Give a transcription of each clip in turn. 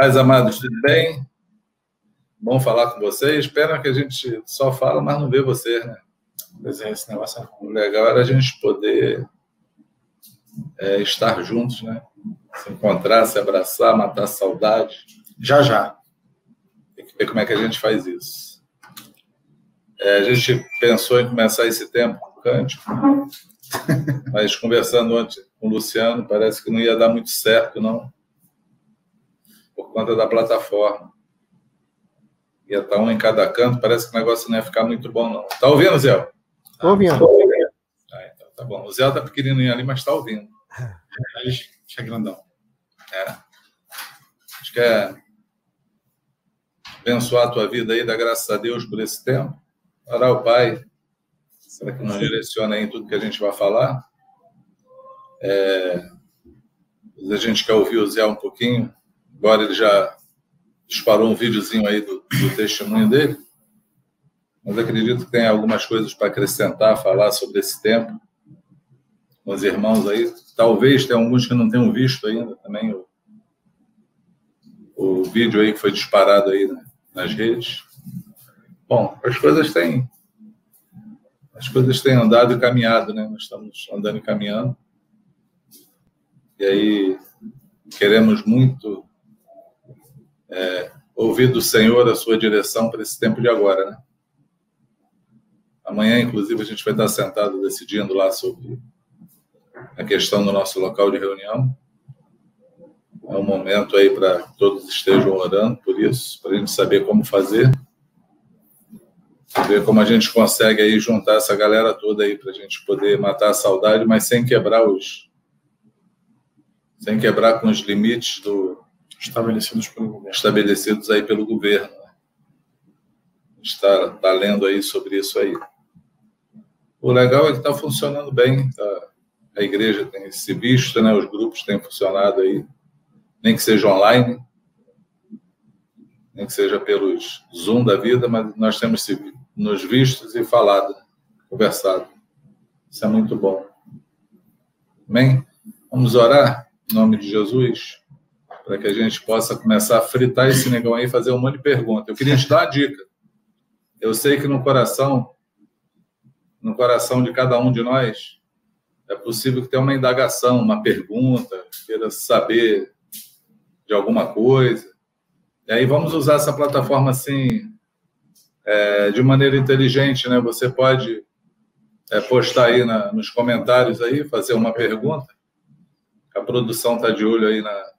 Pais amados, tudo bem? Bom falar com vocês. Pena que a gente só fala, mas não vê vocês, né? Pois é, esse negócio é O legal era a gente poder é, estar juntos, né? Se encontrar, se abraçar, matar saudade. Já, já. Tem que ver como é que a gente faz isso. É, a gente pensou em começar esse tempo com cântico, mas conversando ontem com o Luciano, parece que não ia dar muito certo, não, por conta da plataforma. Ia estar um em cada canto, parece que o negócio não ia ficar muito bom, não. Tá ouvindo, Zé? Estou ouvindo. Ah, então tá bom. O Zé tá pequenininho ali, mas está ouvindo. Aí, é grandão. É. Acho que é abençoar a tua vida aí, dar graças a Deus por esse tempo. Orar o Pai, será que nos direciona aí em tudo que a gente vai falar? É, a gente quer ouvir o Zé um pouquinho, agora ele já disparou um videozinho aí do, do testemunho dele, mas acredito que tem algumas coisas para acrescentar, falar sobre esse tempo com os irmãos aí. Talvez tenha alguns que não tenham visto ainda também o, o vídeo aí que foi disparado aí né, nas redes. Bom, as coisas têm as coisas têm andado e caminhado, né? Nós estamos andando e caminhando. E aí queremos muito é, ouvir do Senhor a sua direção para esse tempo de agora, né? Amanhã, inclusive, a gente vai estar sentado decidindo lá sobre a questão do nosso local de reunião. É um momento aí para todos estejam orando por isso, para a gente saber como fazer, ver como a gente consegue aí juntar essa galera toda aí para a gente poder matar a saudade, mas sem quebrar os sem quebrar com os limites do estabelecidos pelo governo. estabelecidos aí pelo governo. Está tá lendo aí sobre isso aí. O legal é que está funcionando bem. Tá? A igreja tem se visto, né? Os grupos têm funcionado aí, nem que seja online, nem que seja pelos Zoom da vida, mas nós temos nos vistos e falado, conversado. Isso é muito bom. Amém? Vamos orar em nome de Jesus para que a gente possa começar a fritar esse negão aí e fazer um monte de perguntas. Eu queria te dar uma dica. Eu sei que no coração no coração de cada um de nós, é possível que tenha uma indagação, uma pergunta, queira saber de alguma coisa. E aí vamos usar essa plataforma assim, é, de maneira inteligente, né? Você pode é, postar aí na, nos comentários aí, fazer uma pergunta. A produção está de olho aí na,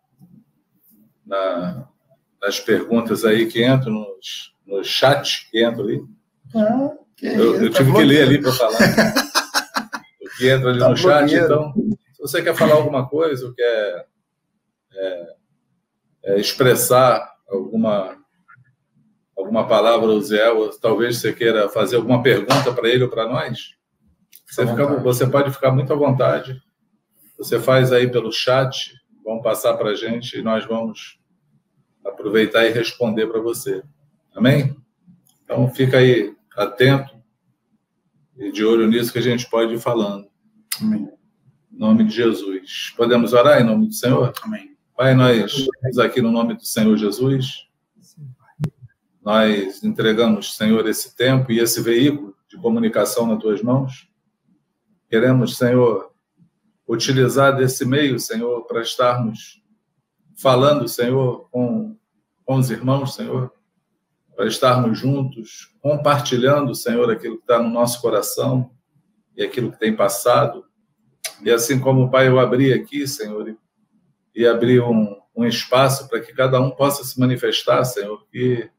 na, nas perguntas aí que entram nos, no chat que entram ali. Ah. Eu, eu tive que ler ali para falar. o que entra ali tá no chat, então, se você quer falar alguma coisa, ou quer é, é, expressar alguma alguma palavra ao Zé, ou talvez você queira fazer alguma pergunta para ele ou para nós, você, fica, você pode ficar muito à vontade. Você faz aí pelo chat, vão passar para a gente e nós vamos aproveitar e responder para você. Amém? Então fica aí atento e de olho nisso que a gente pode ir falando. Amém. Em nome de Jesus. Podemos orar em nome do Senhor? Amém. Pai, nós estamos aqui no nome do Senhor Jesus. Nós entregamos, Senhor, esse tempo e esse veículo de comunicação nas tuas mãos. Queremos, Senhor, utilizar desse meio, Senhor, para estarmos falando, Senhor, com, com os irmãos, Senhor, para estarmos juntos, compartilhando, Senhor, aquilo que está no nosso coração e aquilo que tem passado. E assim como Pai, eu abri aqui, Senhor, e abri um, um espaço para que cada um possa se manifestar, Senhor, que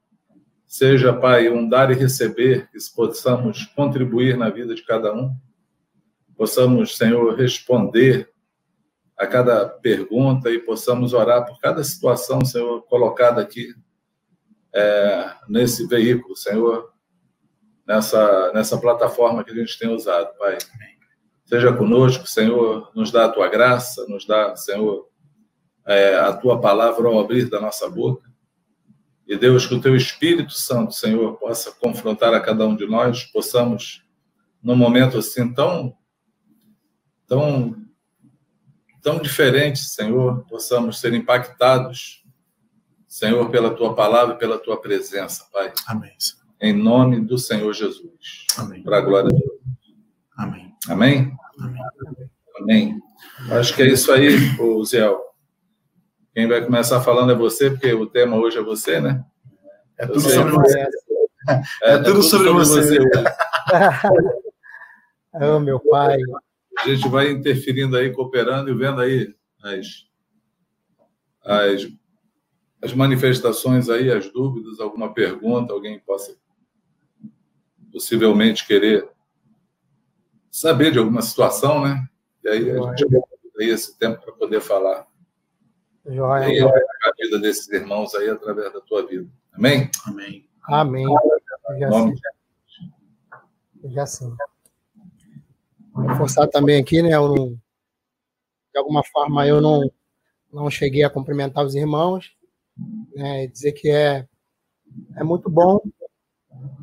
seja, Pai, um dar e receber, que possamos contribuir na vida de cada um, possamos, Senhor, responder a cada pergunta e possamos orar por cada situação, Senhor, colocada aqui é, nesse veículo, Senhor, nessa, nessa plataforma que a gente tem usado, Pai. Seja conosco, Senhor, nos dá a tua graça, nos dá, Senhor, é, a tua palavra ao abrir da nossa boca. E Deus, que o teu Espírito Santo, Senhor, possa confrontar a cada um de nós, possamos, num momento assim tão, tão, tão diferente, Senhor, possamos ser impactados Senhor, pela tua palavra e pela tua presença, Pai. Amém. Senhor. Em nome do Senhor Jesus. Amém. Para a glória de Deus. Amém. Amém? Amém. Amém. Acho que é isso aí, Ziel. Quem vai começar falando é você, porque o tema hoje é você, né? É tudo sei, sobre você. É, É tudo sobre você. hoje. Oh, meu pai. A gente vai interferindo aí, cooperando e vendo aí as, as, as manifestações aí, as dúvidas, alguma pergunta, alguém possa possivelmente querer saber de alguma situação, né? E aí a gente aí esse tempo para poder falar. E Joia. aí a vida desses irmãos aí através da tua vida. Amém? Amém. Amém. Já Em nome sim. Já sim. Forçar também aqui, né? Eu de alguma forma eu não, não cheguei a cumprimentar os irmãos, né? Dizer que é, é muito bom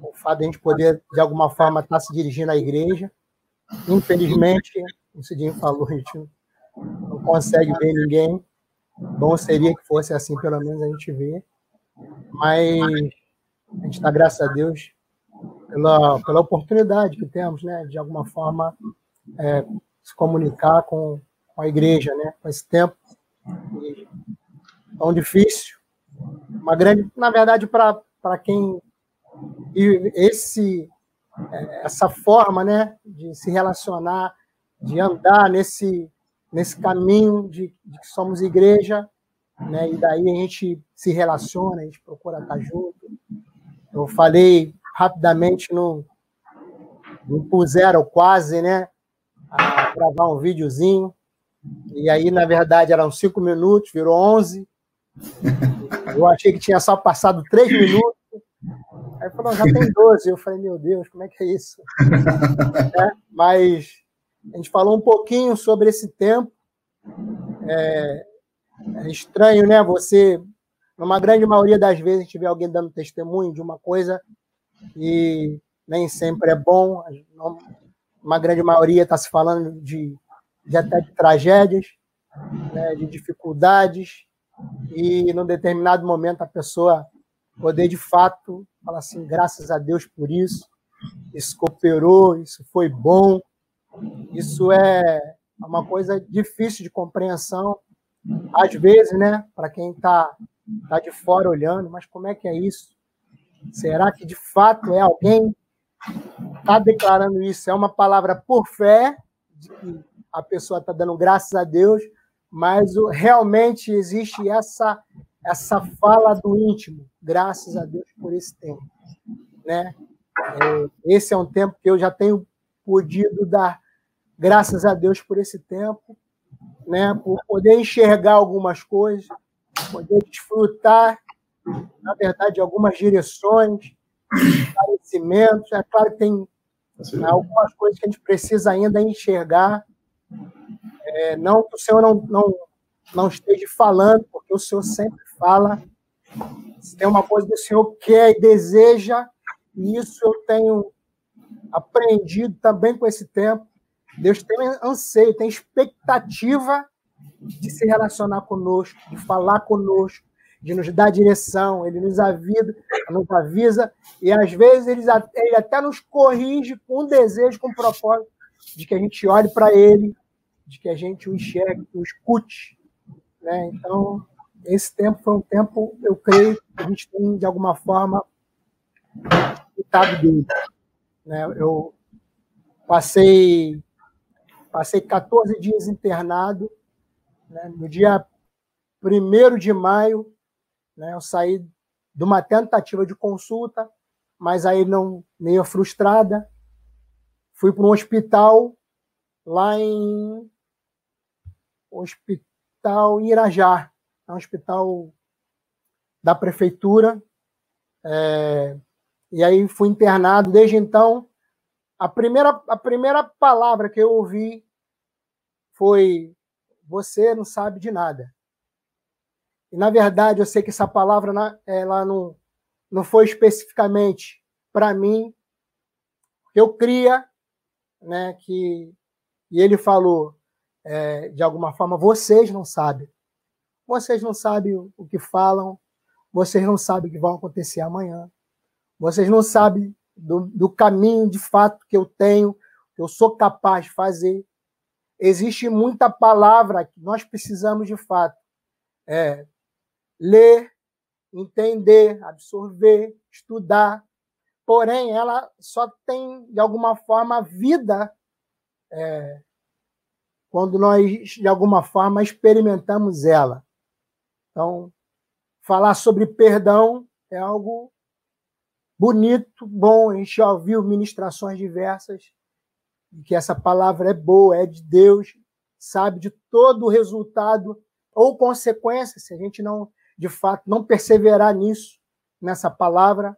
o fato de a gente poder, de alguma forma, estar se dirigindo à igreja. Infelizmente, o Cidinho falou, a gente não consegue ver ninguém. Bom seria que fosse assim, pelo menos a gente vê. Mas a gente está, graças a Deus, pela, pela oportunidade que temos, né, de alguma forma é, se comunicar com, com a igreja, né, com esse tempo tão difícil. Uma grande, na verdade, para quem esse é, essa forma, né, de se relacionar, de andar nesse nesse caminho de, de que somos igreja, né, e daí a gente se relaciona, a gente procura estar junto. Eu falei rapidamente no, no puseram quase, né? Gravar um videozinho. E aí, na verdade, eram cinco minutos, virou 11. Eu achei que tinha só passado três minutos. Aí falou, já tem 12. Eu falei, meu Deus, como é que é isso? É, mas a gente falou um pouquinho sobre esse tempo. É, é estranho, né? Você, numa grande maioria das vezes, a gente vê alguém dando testemunho de uma coisa e nem sempre é bom. Uma grande maioria está se falando de, de até de tragédias, né, de dificuldades, e num determinado momento a pessoa poder de fato falar assim, graças a Deus por isso, isso cooperou, isso foi bom, isso é uma coisa difícil de compreensão, às vezes, né, para quem está tá de fora olhando, mas como é que é isso? Será que de fato é alguém está declarando isso? É uma palavra por fé, de que a pessoa está dando graças a Deus, mas o, realmente existe essa essa fala do íntimo, graças a Deus por esse tempo, né? É, esse é um tempo que eu já tenho podido dar graças a Deus por esse tempo, né? Por poder enxergar algumas coisas, poder desfrutar, na verdade, algumas direções, É claro que tem né, algumas coisas que a gente precisa ainda enxergar. É, não que o Senhor não, não, não esteja falando, porque o Senhor sempre fala. Se tem uma coisa que o Senhor quer e deseja, e isso eu tenho aprendido também com esse tempo. Deus tem anseio, tem expectativa de se relacionar conosco, de falar conosco, de nos dar direção. Ele nos avisa, nos avisa e às vezes ele, ele até nos corrige com um desejo, com um propósito de que a gente olhe para ele, de que a gente o enxergue, o escute. Né? Então, esse tempo foi um tempo, eu creio, que a gente tem, de alguma forma, escutado dele. Né? Eu passei, passei 14 dias internado. Né? No dia 1 de maio, né, eu saí de uma tentativa de consulta, mas aí não meio frustrada. Fui para um hospital lá em hospital em Irajá, é um hospital da prefeitura. É, e aí fui internado. Desde então, a primeira, a primeira palavra que eu ouvi foi: Você não sabe de nada. E, na verdade, eu sei que essa palavra ela não, não foi especificamente para mim. Eu cria né, que. E ele falou, é, de alguma forma, vocês não sabem. Vocês não sabem o que falam, vocês não sabem o que vai acontecer amanhã. Vocês não sabem do, do caminho de fato que eu tenho, que eu sou capaz de fazer. Existe muita palavra que nós precisamos de fato é, ler, entender, absorver, estudar. Porém, ela só tem, de alguma forma, vida é, quando nós, de alguma forma, experimentamos ela. Então, falar sobre perdão é algo bonito, bom. A gente já ouviu ministrações diversas, que essa palavra é boa, é de Deus, sabe de todo o resultado ou consequência, se a gente não, de fato, não perseverar nisso, nessa palavra,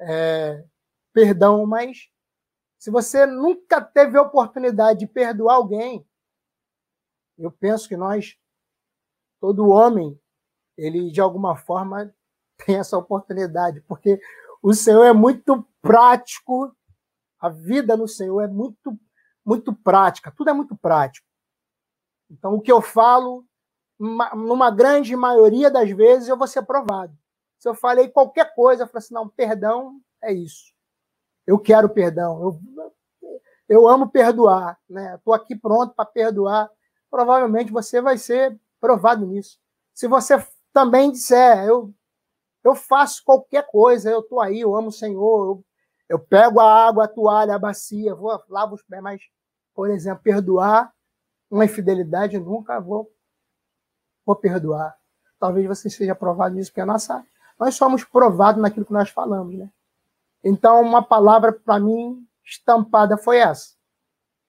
é, perdão, mas se você nunca teve a oportunidade de perdoar alguém, eu penso que nós, todo homem, ele de alguma forma tem essa oportunidade, porque o Senhor é muito prático, a vida no Senhor é muito, muito prática, tudo é muito prático. Então, o que eu falo, numa grande maioria das vezes, eu vou ser provado. Se eu falei qualquer coisa, eu falo assim, não, perdão é isso. Eu quero perdão, eu, eu amo perdoar, né? Estou aqui pronto para perdoar. Provavelmente você vai ser provado nisso. Se você também disser, eu eu faço qualquer coisa, eu estou aí, eu amo o Senhor, eu, eu, pego a água, a toalha, a bacia, vou lavo os pés, mas, por exemplo, perdoar uma infidelidade, nunca vou, vou perdoar. Talvez você seja provado nisso, porque a nossa, nós somos provados naquilo que nós falamos, né? Então, uma palavra para mim estampada foi essa,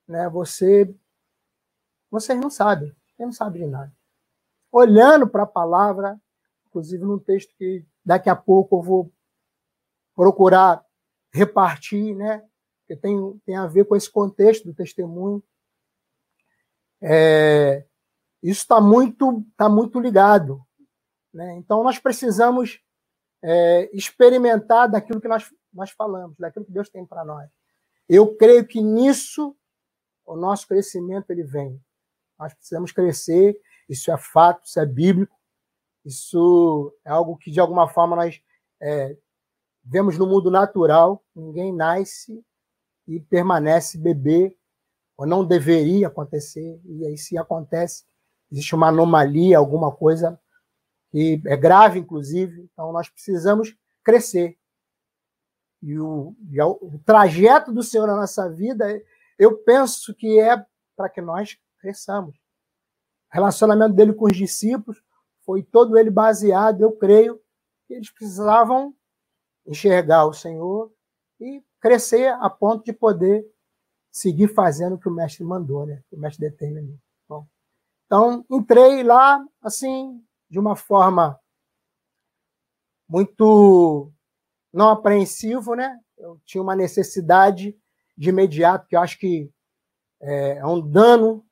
né? Você, vocês não sabem, você não sabe de nada. Olhando para a palavra, inclusive num texto que Daqui a pouco eu vou procurar repartir, né? Que tem, tem a ver com esse contexto do testemunho. É, isso está muito, tá muito ligado. Né? Então, nós precisamos é, experimentar daquilo que nós, nós falamos, daquilo que Deus tem para nós. Eu creio que nisso o nosso crescimento ele vem. Nós precisamos crescer, isso é fato, isso é bíblico. Isso é algo que, de alguma forma, nós é, vemos no mundo natural. Ninguém nasce e permanece bebê, ou não deveria acontecer. E aí, se acontece, existe uma anomalia, alguma coisa que é grave, inclusive. Então, nós precisamos crescer. E o, e o trajeto do Senhor na nossa vida, eu penso que é para que nós cresçamos. O relacionamento dele com os discípulos foi todo ele baseado, eu creio, que eles precisavam enxergar o Senhor e crescer a ponto de poder seguir fazendo o que o mestre mandou, né? O mestre determinou. Então, entrei lá, assim, de uma forma muito não apreensivo, né? Eu tinha uma necessidade de imediato, que eu acho que é, é um dano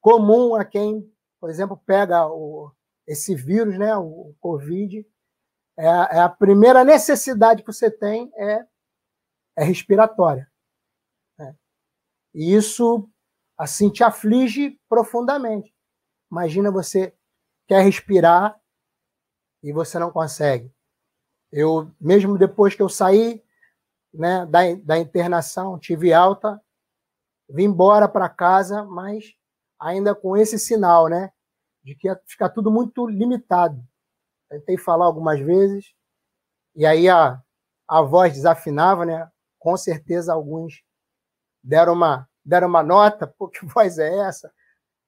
comum a quem, por exemplo, pega o, esse vírus, né, o Covid, é a, é a primeira necessidade que você tem é, é respiratória. Né? E isso, assim, te aflige profundamente. Imagina você quer respirar e você não consegue. Eu, mesmo depois que eu saí né, da, da internação, tive alta, vim embora para casa, mas ainda com esse sinal, né? de que ia ficar tudo muito limitado. Tentei falar algumas vezes, e aí a, a voz desafinava, né? Com certeza alguns deram uma, deram uma nota, pô, que voz é essa?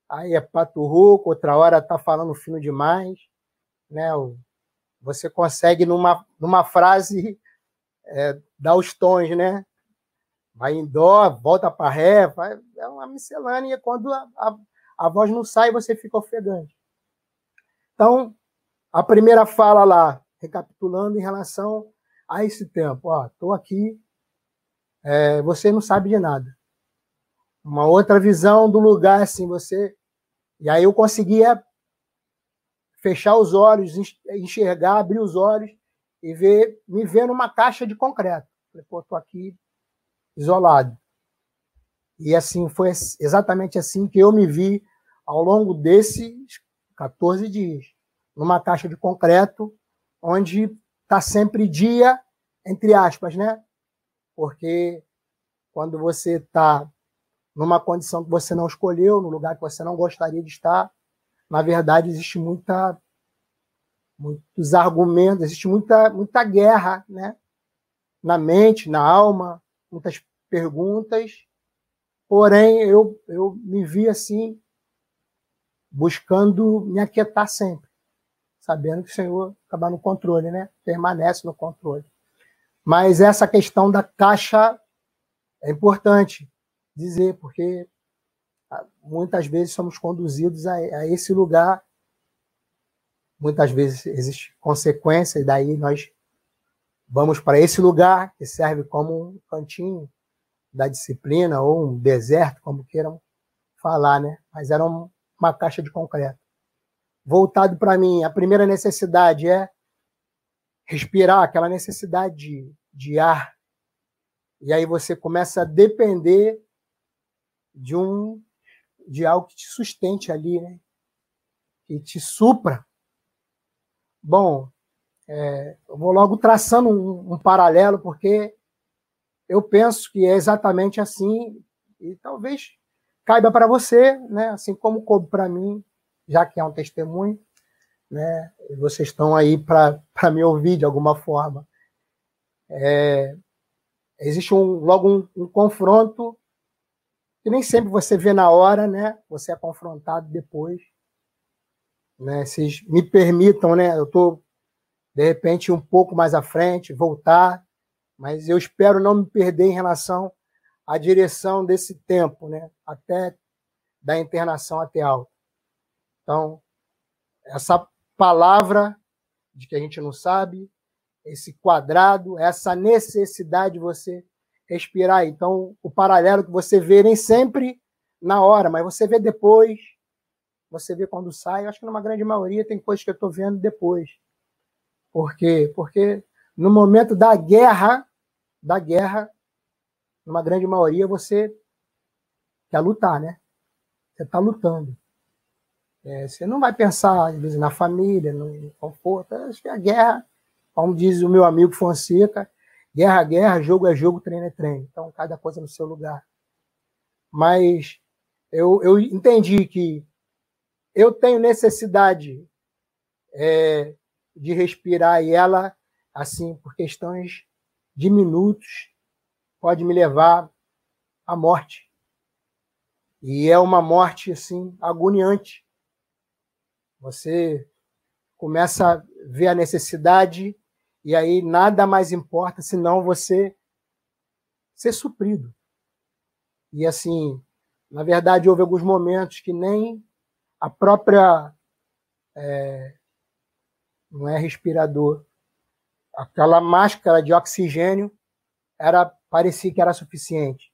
Aí é pato rouco, outra hora tá falando fino demais, né? Você consegue numa, numa frase é, dar os tons, né? Vai em dó, volta para ré, vai, é uma miscelânea quando a, a a voz não sai você fica ofegante. Então, a primeira fala lá, recapitulando em relação a esse tempo. Ó, estou aqui, é, você não sabe de nada. Uma outra visão do lugar, assim, você. E aí eu conseguia fechar os olhos, enxergar, abrir os olhos e ver, me ver numa caixa de concreto. Falei, pô, tô aqui isolado. E assim, foi exatamente assim que eu me vi ao longo desses 14 dias. Numa caixa de concreto, onde está sempre dia, entre aspas, né? Porque quando você está numa condição que você não escolheu, no lugar que você não gostaria de estar, na verdade existe muita muitos argumentos, existe muita muita guerra, né? Na mente, na alma, muitas perguntas. Porém, eu eu me vi assim buscando me aquietar sempre, sabendo que o Senhor acaba no controle, né? Permanece no controle. Mas essa questão da caixa é importante dizer, porque ah, muitas vezes somos conduzidos a, a esse lugar, muitas vezes existe consequência, e daí nós vamos para esse lugar que serve como um cantinho da disciplina ou um deserto, como queiram falar, né? Mas era um, uma caixa de concreto. Voltado para mim, a primeira necessidade é respirar, aquela necessidade de, de ar. E aí você começa a depender de um de algo que te sustente ali, né? Que te supra. Bom, é, eu vou logo traçando um, um paralelo, porque eu penso que é exatamente assim, e talvez caiba para você, né? assim como coube para mim, já que é um testemunho, né? Vocês estão aí para me ouvir de alguma forma. É, existe um, logo um, um, confronto que nem sempre você vê na hora, né? Você é confrontado depois. Né? Vocês me permitam, né? Eu estou, de repente, um pouco mais à frente, voltar, mas eu espero não me perder em relação a direção desse tempo, né? até da internação até alta. Então, essa palavra de que a gente não sabe, esse quadrado, essa necessidade de você respirar. Então, o paralelo que você vê nem sempre na hora, mas você vê depois, você vê quando sai. Eu acho que numa grande maioria tem coisas que eu estou vendo depois. Por quê? Porque no momento da guerra, da guerra, numa grande maioria, você quer lutar, né? Você está lutando. É, você não vai pensar, às vezes, na família, no conforto. Acho que a guerra, como diz o meu amigo Fonseca, guerra é guerra, jogo é jogo, treino é treino. Então, cada coisa no seu lugar. Mas eu, eu entendi que eu tenho necessidade é, de respirar e ela, assim, por questões de minutos, pode me levar à morte. E é uma morte assim agoniante. Você começa a ver a necessidade e aí nada mais importa senão você ser suprido. E assim, na verdade, houve alguns momentos que nem a própria é, não é respirador, aquela máscara de oxigênio era parecia que era suficiente.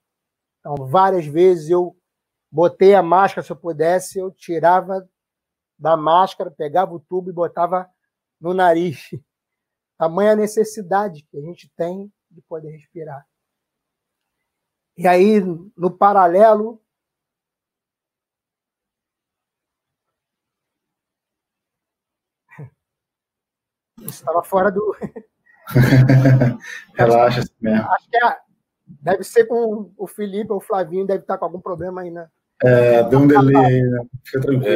Então, várias vezes eu botei a máscara, se eu pudesse, eu tirava da máscara, pegava o tubo e botava no nariz. Tamanha necessidade que a gente tem de poder respirar. E aí, no paralelo, estava fora do. Relaxa assim mesmo. Acho que é, deve ser com o Felipe ou o Flavinho, deve estar com algum problema aí, né? É, deu um delay aí, né? Fica tranquilo.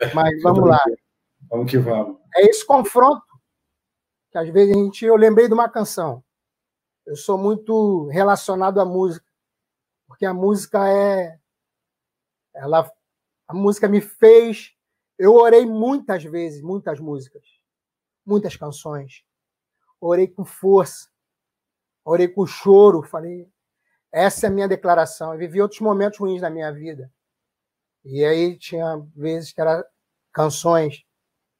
É, Mas vamos lá. Vamos que vamos. É esse confronto que às vezes a gente. Eu lembrei de uma canção. Eu sou muito relacionado à música, porque a música é. Ela, a música me fez. Eu orei muitas vezes, muitas músicas, muitas canções orei com força, orei com choro, falei, essa é a minha declaração. Eu vivi outros momentos ruins na minha vida. E aí tinha vezes que era canções.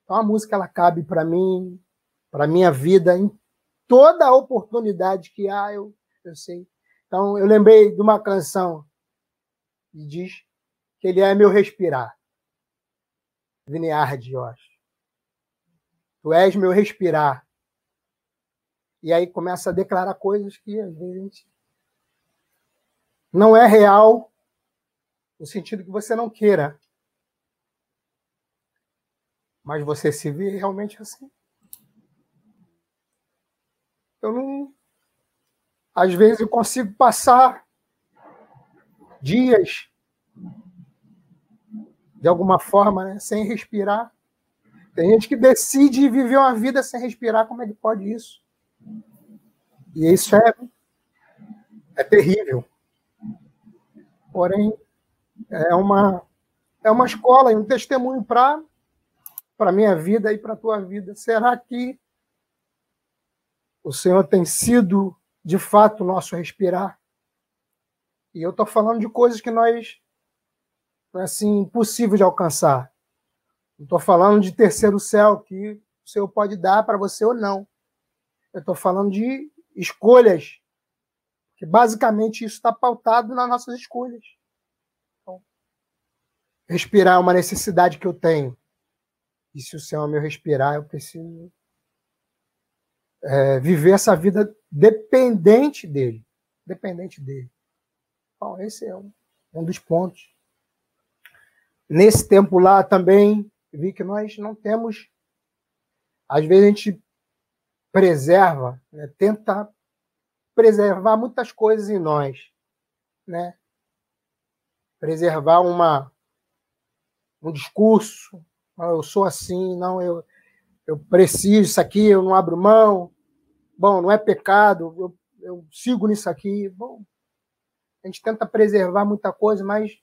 Então a música ela cabe para mim, para minha vida em toda a oportunidade que há, eu, eu sei. Então eu lembrei de uma canção que diz que ele é meu respirar. Viniarde, eu acho. Tu és meu respirar. E aí começa a declarar coisas que às vezes não é real, no sentido que você não queira. Mas você se vê realmente assim. Eu não. Às vezes eu consigo passar dias de alguma forma, né, sem respirar. Tem gente que decide viver uma vida sem respirar, como é que pode isso? E isso é, é terrível. Porém, é uma, é uma escola e um testemunho para a minha vida e para a tua vida. Será que o Senhor tem sido, de fato, o nosso respirar? E eu estou falando de coisas que nós assim, impossível de alcançar. Não estou falando de terceiro céu, que o Senhor pode dar para você ou não. Eu estou falando de escolhas, que basicamente isso está pautado nas nossas escolhas. Então, respirar é uma necessidade que eu tenho. E se o céu é meu respirar, eu preciso é, viver essa vida dependente dele. Dependente dele. Bom, esse é um, um dos pontos. Nesse tempo lá também vi que nós não temos. Às vezes a gente preserva, né, tenta preservar muitas coisas em nós, né? Preservar uma um discurso, ah, eu sou assim, não eu eu preciso isso aqui, eu não abro mão. Bom, não é pecado, eu, eu sigo nisso aqui. Bom, a gente tenta preservar muita coisa, mas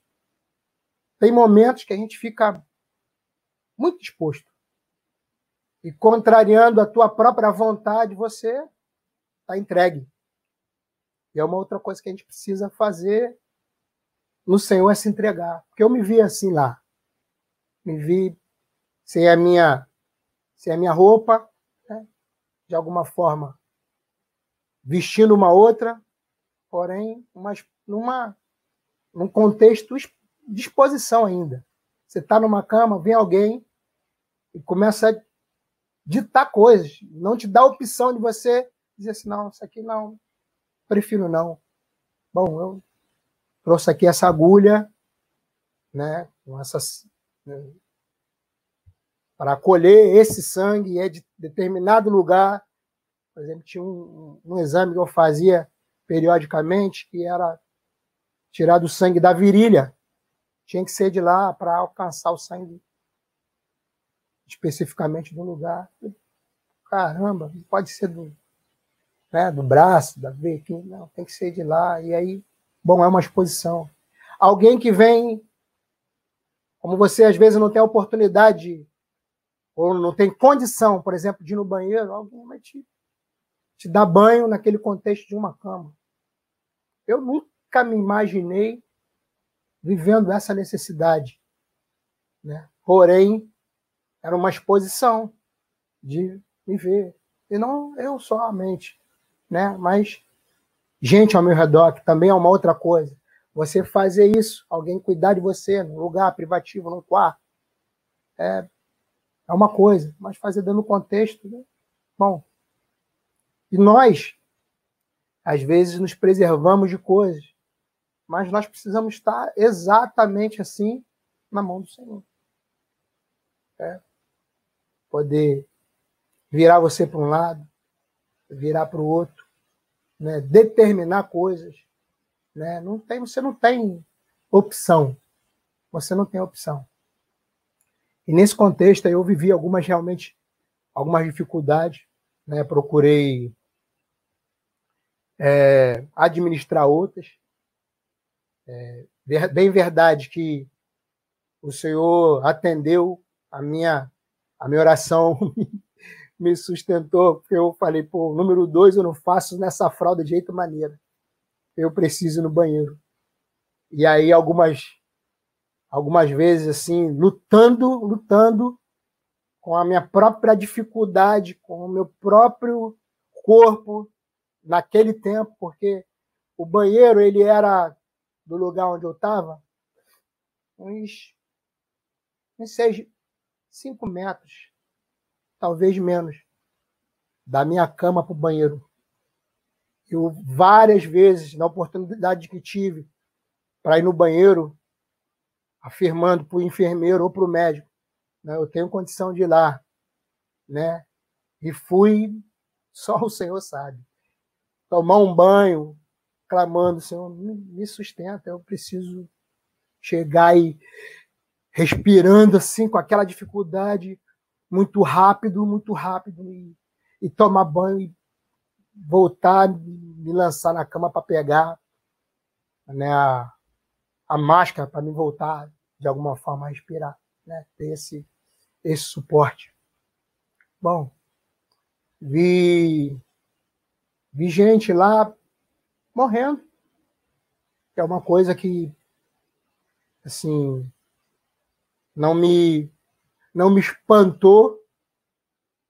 tem momentos que a gente fica muito disposto. E contrariando a tua própria vontade, você está entregue. E é uma outra coisa que a gente precisa fazer no Senhor é se entregar. Porque eu me vi assim lá. Me vi sem a minha, sem a minha roupa, né? de alguma forma, vestindo uma outra, porém, uma, numa, num contexto disposição ainda. Você está numa cama, vem alguém e começa a ditar coisas, não te dá a opção de você dizer assim, não, isso aqui não, prefiro não. Bom, eu trouxe aqui essa agulha, né, com essas né, para colher esse sangue é de determinado lugar. Por exemplo, tinha um, um exame que eu fazia periodicamente que era tirar do sangue da virilha tinha que ser de lá para alcançar o sangue especificamente do lugar. Caramba, não pode ser do, né, do braço, da veia não, tem que ser de lá. E aí, bom, é uma exposição. Alguém que vem, como você às vezes não tem oportunidade ou não tem condição, por exemplo, de ir no banheiro, alguém vai te, te dar banho naquele contexto de uma cama. Eu nunca me imaginei vivendo essa necessidade. Né? Porém, era uma exposição de viver. E não eu somente, né? mas gente ao meu redor, que também é uma outra coisa. Você fazer isso, alguém cuidar de você num lugar privativo, num quarto, é, é uma coisa, mas fazer dentro do contexto, né? bom. E nós, às vezes, nos preservamos de coisas mas nós precisamos estar exatamente assim na mão do Senhor. É. Poder virar você para um lado, virar para o outro, né? determinar coisas. Né? Não tem, você não tem opção. Você não tem opção. E nesse contexto eu vivi algumas realmente algumas dificuldades, né? procurei é, administrar outras, é bem verdade que o Senhor atendeu a minha, a minha oração, me sustentou, porque eu falei, pô, número dois eu não faço nessa fralda de jeito maneira. Eu preciso ir no banheiro. E aí algumas algumas vezes assim, lutando, lutando com a minha própria dificuldade, com o meu próprio corpo naquele tempo, porque o banheiro ele era do lugar onde eu estava, uns, uns seis, cinco metros, talvez menos, da minha cama para o banheiro. Eu, várias vezes, na oportunidade que tive para ir no banheiro, afirmando para o enfermeiro ou para o médico, né, eu tenho condição de ir lá, né? E fui, só o Senhor sabe. Tomar um banho, clamando, Senhor, me sustenta, eu preciso chegar e respirando assim, com aquela dificuldade, muito rápido, muito rápido, e, e tomar banho e voltar, me lançar na cama para pegar né, a, a máscara para me voltar de alguma forma a respirar, né, ter esse, esse suporte. Bom, vi, vi gente lá morrendo, é uma coisa que, assim, não me, não me espantou,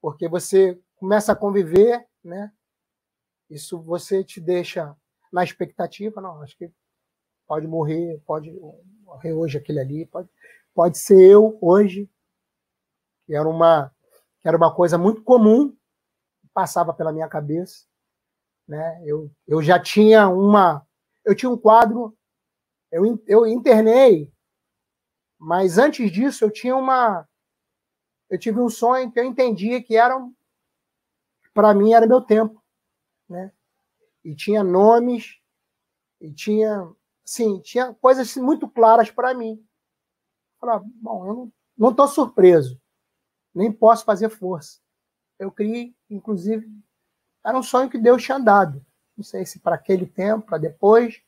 porque você começa a conviver, né? Isso você te deixa na expectativa, não, acho que pode morrer, pode morrer hoje aquele ali, pode, pode ser eu hoje, que era uma, que era uma coisa muito comum, passava pela minha cabeça, né? Eu, eu já tinha uma, eu tinha um quadro, eu, eu internei, mas antes disso eu tinha uma, eu tive um sonho que eu entendia que era, para mim era meu tempo, né? E tinha nomes, e tinha sim, tinha coisas muito claras para mim. Falava, bom, eu não estou surpreso, nem posso fazer força. Eu criei, inclusive, era um sonho que Deus tinha dado. Não sei se para aquele tempo, para depois,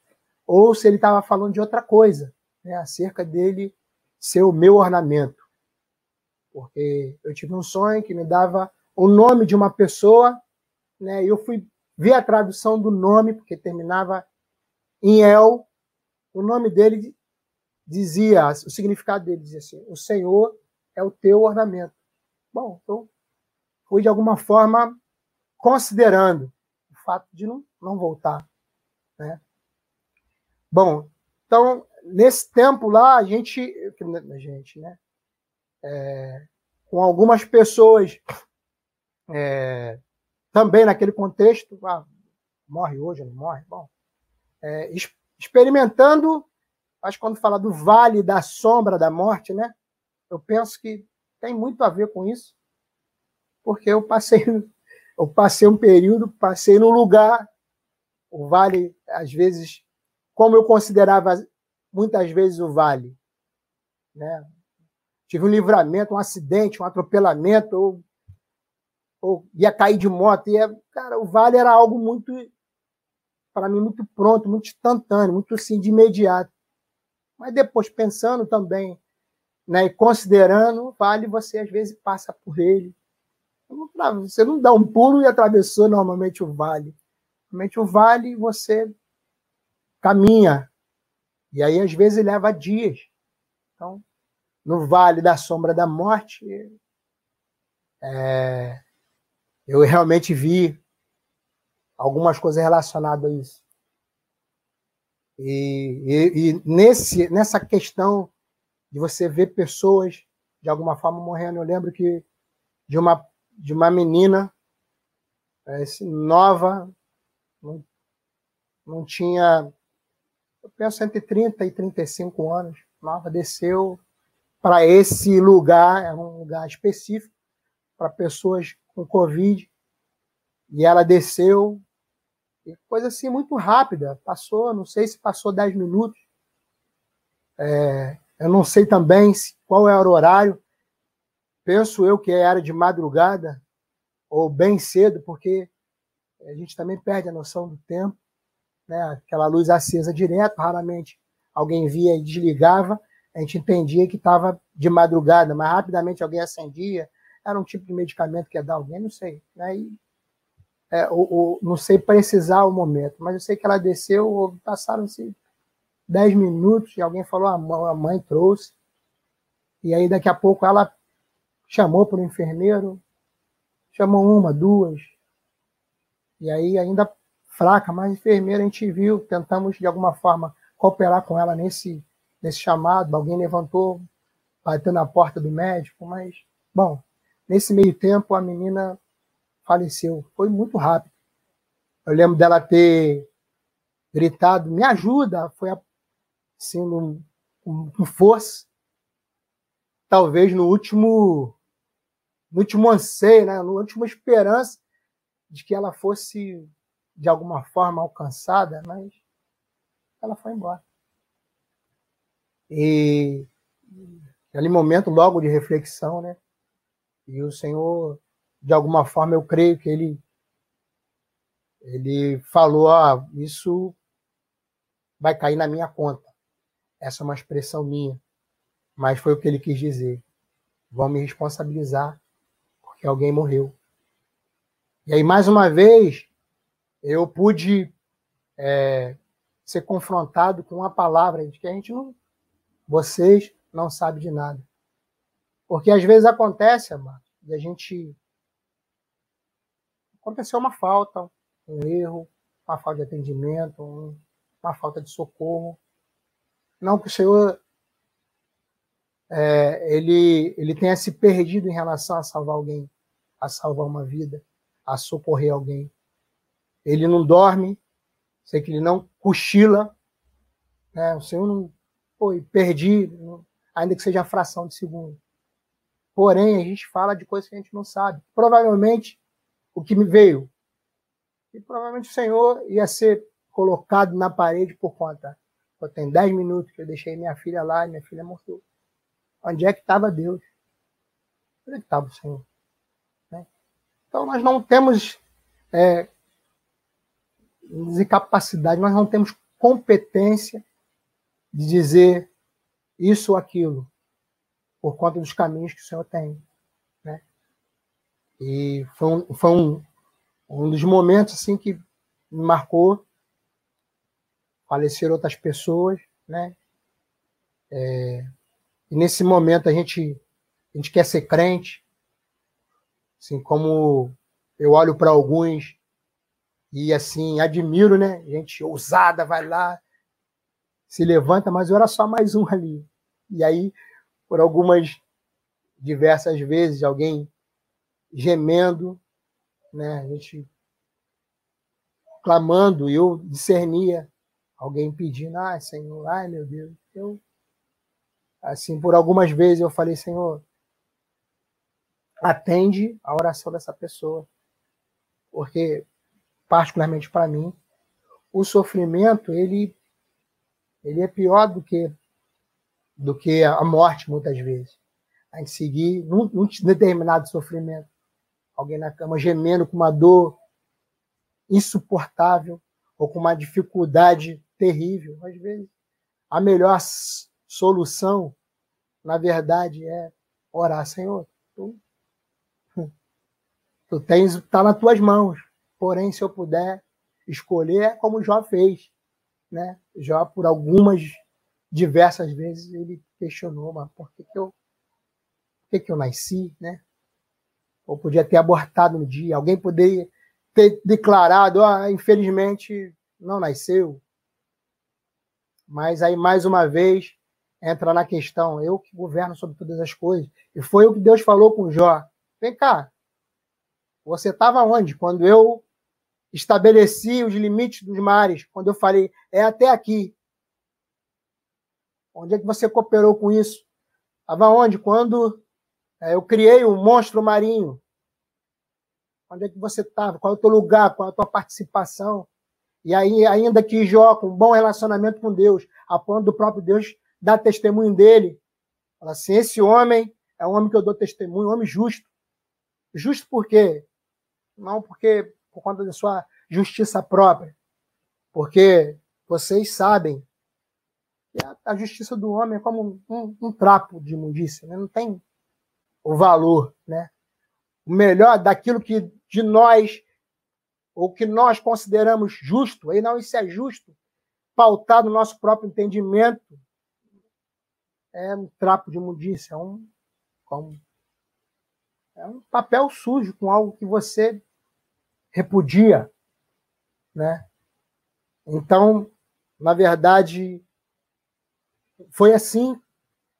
ou se ele estava falando de outra coisa, né, acerca dele ser o meu ornamento. Porque eu tive um sonho que me dava o nome de uma pessoa, né, e eu fui ver a tradução do nome, porque terminava em El, o nome dele dizia, o significado dele dizia assim: o Senhor é o teu ornamento. Bom, então fui de alguma forma considerando o fato de não, não voltar. Né? Bom, então, nesse tempo lá, a gente, a gente né, é, com algumas pessoas, é, também naquele contexto, ah, morre hoje, não morre? Bom, é, experimentando, acho que quando fala do vale da sombra da morte, né? Eu penso que tem muito a ver com isso, porque eu passei, eu passei um período, passei num lugar, o vale, às vezes, como eu considerava muitas vezes o vale, né? Tive um livramento, um acidente, um atropelamento, ou, ou ia cair de moto, ia, cara, o vale era algo muito para mim, muito pronto, muito instantâneo, muito assim, de imediato. Mas depois, pensando também, né, e considerando, vale você às vezes passa por ele. Você não dá um pulo e atravessou normalmente o vale. Normalmente o vale você caminha. E aí, às vezes, leva dias. Então, no vale da sombra da morte, é, eu realmente vi algumas coisas relacionadas a isso. E, e, e, nesse, nessa questão de você ver pessoas de alguma forma morrendo, eu lembro que de uma, de uma menina é, nova, não, não tinha, eu penso entre 30 e 35 anos, nova, desceu para esse lugar, é um lugar específico para pessoas com Covid, e ela desceu, coisa assim muito rápida. Passou, não sei se passou 10 minutos. É, eu não sei também qual era o horário. Penso eu que era de madrugada ou bem cedo, porque a gente também perde a noção do tempo. Né? Aquela luz acesa direto, raramente alguém via e desligava. A gente entendia que estava de madrugada, mas rapidamente alguém acendia. Era um tipo de medicamento que ia dar alguém, não sei. Né? E é, o, o, não sei precisar o momento, mas eu sei que ela desceu, passaram-se 10 minutos e alguém falou, a mãe, a mãe trouxe. E aí daqui a pouco ela chamou para o enfermeiro, chamou uma, duas. E aí ainda fraca, mas enfermeira a gente viu, tentamos de alguma forma cooperar com ela nesse, nesse chamado, alguém levantou, bateu na porta do médico, mas, bom, nesse meio tempo a menina faleceu. Foi muito rápido. Eu lembro dela ter gritado, me ajuda, foi assim, com força. Talvez no último, no último anseio, né? no última esperança de que ela fosse de alguma forma alcançada, mas ela foi embora. E ali momento logo de reflexão, né? E o Senhor, de alguma forma, eu creio que ele ele falou, ah, isso vai cair na minha conta. Essa é uma expressão minha, mas foi o que ele quis dizer. Vão me responsabilizar porque alguém morreu. E aí, mais uma vez, eu pude é, ser confrontado com uma palavra de que a gente não. Vocês não sabem de nada. Porque às vezes acontece, amado, e a gente. Aconteceu uma falta, um erro, uma falta de atendimento, um, uma falta de socorro. Não que o Senhor é, ele, ele tenha se perdido em relação a salvar alguém, a salvar uma vida a socorrer alguém. Ele não dorme, sei que ele não cochila, né? O Senhor não foi perdi, ainda que seja a fração de segundo. Porém, a gente fala de coisas que a gente não sabe. Provavelmente, o que me veio, e provavelmente o Senhor ia ser colocado na parede por conta. Eu tenho 10 minutos que eu deixei minha filha lá e minha filha morreu. Onde é que estava Deus? Onde é que estava o Senhor? Então, nós não temos é, capacidade, nós não temos competência de dizer isso ou aquilo, por conta dos caminhos que o Senhor tem. Né? E foi, um, foi um, um dos momentos assim que me marcou. Faleceram outras pessoas, né? É, e nesse momento a gente, a gente quer ser crente, Assim como eu olho para alguns e assim admiro, né? Gente ousada vai lá, se levanta, mas eu era só mais um ali. E aí, por algumas diversas vezes, alguém gemendo, né? A gente clamando, e eu discernia alguém pedindo, ai, Senhor, ai, meu Deus. Eu, assim, por algumas vezes eu falei, Senhor, atende a oração dessa pessoa. Porque, particularmente para mim, o sofrimento ele, ele é pior do que, do que a morte, muitas vezes. A gente seguir num, num determinado sofrimento. Alguém na cama gemendo com uma dor insuportável ou com uma dificuldade terrível. Às vezes, a melhor solução, na verdade, é orar, Senhor, Tu tens, tá nas tuas mãos. Porém, se eu puder escolher, como Jó fez, né? Jó por algumas diversas vezes ele questionou, mas por que, que eu por que, que eu nasci, né? Ou podia ter abortado no dia, alguém poderia ter declarado, ah, infelizmente não nasceu. Mas aí mais uma vez entra na questão, eu que governo sobre todas as coisas. E foi o que Deus falou com Jó. Vem cá, você estava onde? Quando eu estabeleci os limites dos mares, quando eu falei, é até aqui. Onde é que você cooperou com isso? Estava onde? Quando é, eu criei um monstro marinho. Onde é que você estava? Qual é o teu lugar? Qual é a tua participação? E aí, ainda que Jó, com um bom relacionamento com Deus, a ponto do próprio Deus dar testemunho dele, fala assim: esse homem é um homem que eu dou testemunho, um homem justo. Justo por quê? Não porque por conta da sua justiça própria, porque vocês sabem que a, a justiça do homem é como um, um, trapo de imundícia, né? não tem o valor, né? O melhor daquilo que de nós ou que nós consideramos justo, aí não isso é justo, pautado no nosso próprio entendimento, é um trapo de imundícia, é um, como é um papel sujo com algo que você repudia, né? Então, na verdade, foi assim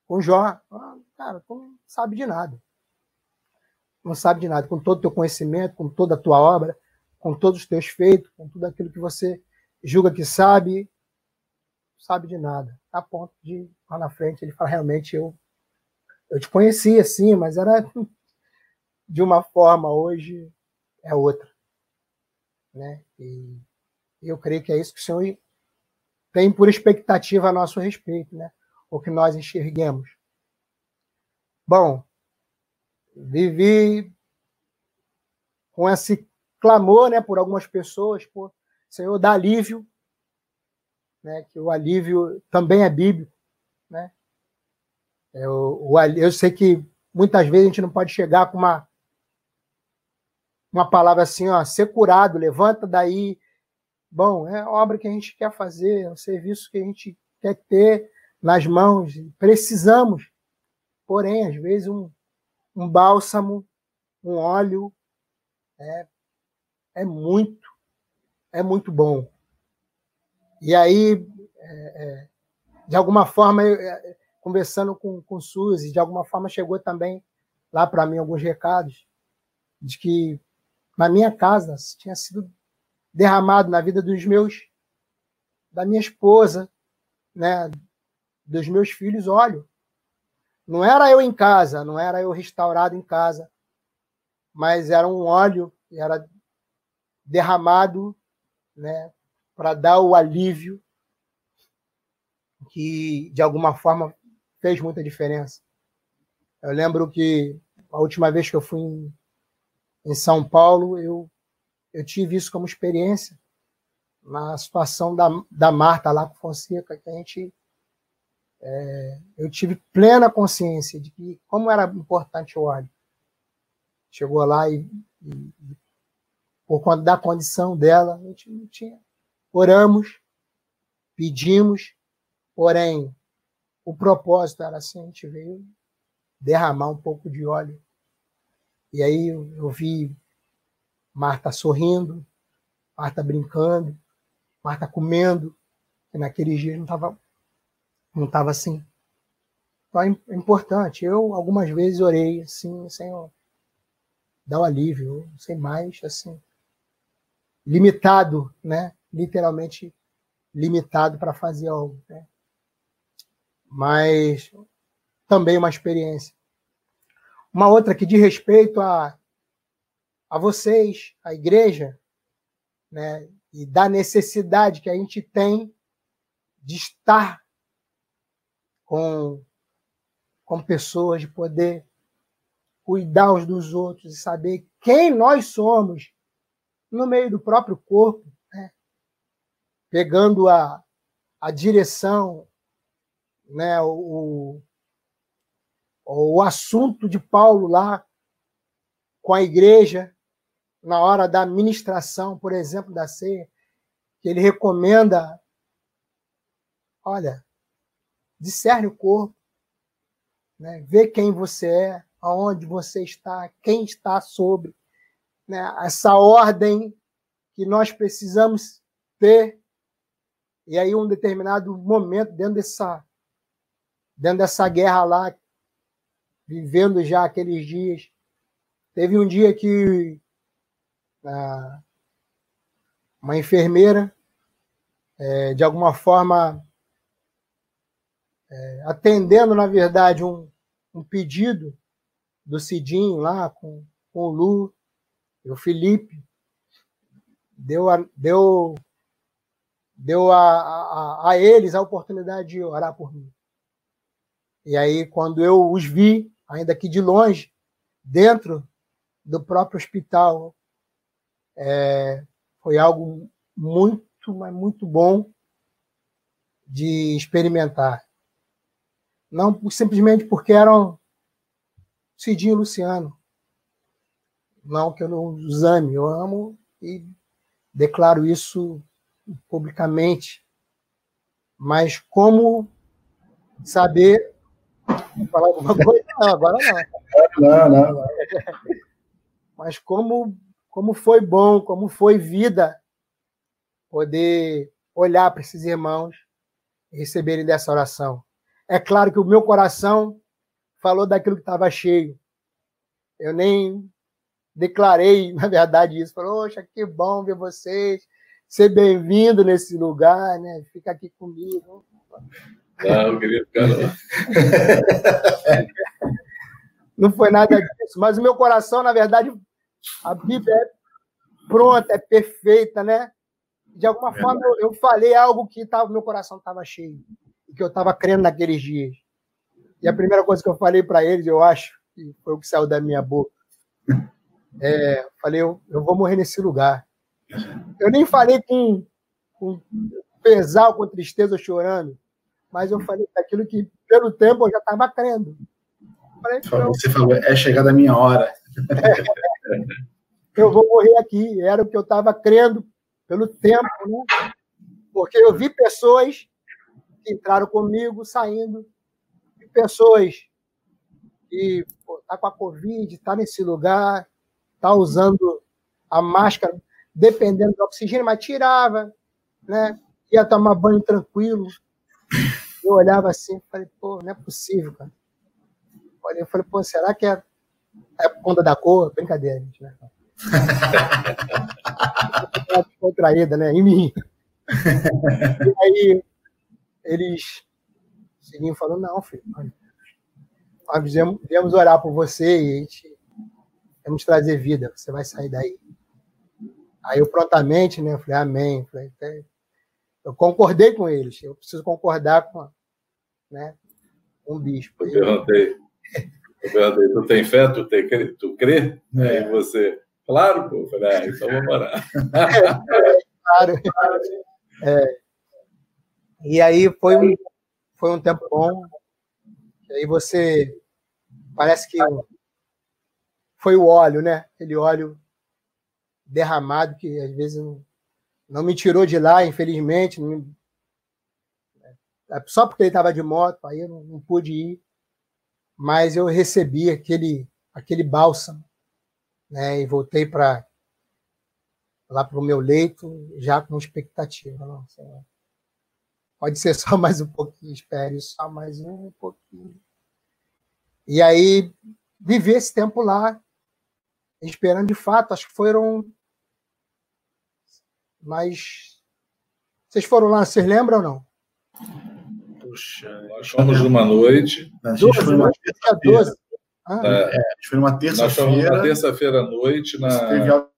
com Jó. Ah, cara, tu não sabe de nada. Não sabe de nada. Com todo o teu conhecimento, com toda a tua obra, com todos os teus feitos, com tudo aquilo que você julga que sabe, sabe de nada. A ponto de, lá na frente, ele fala, realmente, eu, eu te conhecia, sim, mas era de uma forma, hoje é outra. né? E eu creio que é isso que o Senhor tem por expectativa a nosso respeito, né? O que nós enxerguemos. Bom, vivi com esse clamor, né, por algumas pessoas, por Senhor, dá alívio, né? Que o alívio também é bíblico, né? Eu, o, eu sei que muitas vezes a gente não pode chegar com uma uma palavra assim, ó, ser curado, levanta daí. Bom, é obra que a gente quer fazer, é o serviço que a gente quer ter nas mãos, precisamos. Porém, às vezes, um, um bálsamo, um óleo, é, é muito, é muito bom. E aí, é, é, de alguma forma, é, conversando com, com Suzy, de alguma forma chegou também lá para mim alguns recados de que na minha casa tinha sido derramado na vida dos meus, da minha esposa, né, dos meus filhos, óleo. Não era eu em casa, não era eu restaurado em casa, mas era um óleo era derramado, né, para dar o alívio que de alguma forma fez muita diferença. Eu lembro que a última vez que eu fui em em São Paulo, eu, eu tive isso como experiência na situação da, da Marta lá com Fonseca, que a gente. É, eu tive plena consciência de que como era importante o óleo. Chegou lá e, e, por conta da condição dela, a gente não tinha. Oramos, pedimos, porém, o propósito era assim, a gente veio derramar um pouco de óleo e aí eu vi Marta sorrindo, Marta brincando, Marta comendo, que naqueles dias não estava não tava assim. Então é, é importante. Eu algumas vezes orei assim, Senhor, dá um alívio, sem mais, assim, limitado, né? Literalmente limitado para fazer algo, né? Mas também uma experiência. Uma outra que diz respeito a, a vocês, a igreja, né, e da necessidade que a gente tem de estar com, com pessoas, de poder cuidar uns dos outros e saber quem nós somos no meio do próprio corpo, né? pegando a, a direção, né? o, o assunto de Paulo lá com a igreja, na hora da ministração, por exemplo, da ceia, que ele recomenda: olha, discerne o corpo, né? vê quem você é, aonde você está, quem está sobre. Né? Essa ordem que nós precisamos ter. E aí, um determinado momento, dentro dessa, dentro dessa guerra lá, vivendo já aqueles dias. Teve um dia que uma enfermeira, é, de alguma forma, é, atendendo, na verdade, um, um pedido do Cidinho lá com, com o Lu e o Felipe, deu a, deu, deu a, a, a eles a oportunidade de orar por mim. E aí, quando eu os vi, ainda que de longe, dentro do próprio hospital. É, foi algo muito, mas muito bom de experimentar. Não simplesmente porque eram Cidinho e Luciano. Não que eu não os ame, eu amo e declaro isso publicamente. Mas como saber falar alguma coisa? Não, agora não. Não, não. Mas como, como foi bom, como foi vida poder olhar para esses irmãos e receberem dessa oração. É claro que o meu coração falou daquilo que estava cheio. Eu nem declarei, na verdade, isso. Falei, poxa, que bom ver vocês, ser bem-vindo nesse lugar, né? Fica aqui comigo. Não, queria ficar não. foi nada disso. Mas o meu coração, na verdade, a Bíblia é pronta, é perfeita, né? De alguma é forma eu, eu, falei algo que tava, meu coração estava cheio, que eu estava crendo naqueles dias. E a primeira coisa que eu falei para eles, eu acho, que foi o que saiu da minha boca, é, falei, eu, eu vou morrer nesse lugar. Eu nem falei com, com pesar, com tristeza, chorando, mas eu falei aquilo que, pelo tempo, eu já estava crendo. Falei, Você falou, é chegada a minha hora. Eu vou morrer aqui. Era o que eu estava crendo pelo tempo, né? Porque eu vi pessoas que entraram comigo saindo, vi pessoas que está com a Covid, está nesse lugar, está usando a máscara, dependendo do oxigênio, mas tirava, né? ia tomar banho tranquilo. Eu olhava assim, falei, pô, não é possível, cara. Eu falei, pô, será que é, é por conta da cor? Brincadeira, gente, né? Contraída, né? Em mim. E aí eles seguiam falando, não, filho, nós viemos, viemos orar por você e a gente vamos trazer vida, você vai sair daí. Aí eu prontamente, né, falei, amém. Falei, eu concordei com eles, eu preciso concordar com, né, um bispo. Eu perguntei, eu perguntei, tu tem fé, tu, tem, tu crê? É. Aí você, claro, pô, eu falei, ah, então vamos orar. É, claro. É. E aí foi um, foi um tempo bom. E aí você, parece que foi o óleo, né? Aquele óleo derramado que às vezes não, não me tirou de lá, infelizmente. É, só porque ele estava de moto, aí eu não, não, pude ir. Mas eu recebi aquele, aquele bálsamo, né? E voltei para lá para o meu leito já com expectativa. Pode ser só mais um pouquinho, espere só mais um pouquinho. E aí viver esse tempo lá, esperando de fato, acho que foram mas vocês foram lá, vocês lembram ou não? Puxa, nós fomos numa noite. A gente foi numa terça-feira. Ah, é, a gente foi numa terça-feira. Nós fomos numa terça-feira à noite. Na... Teve...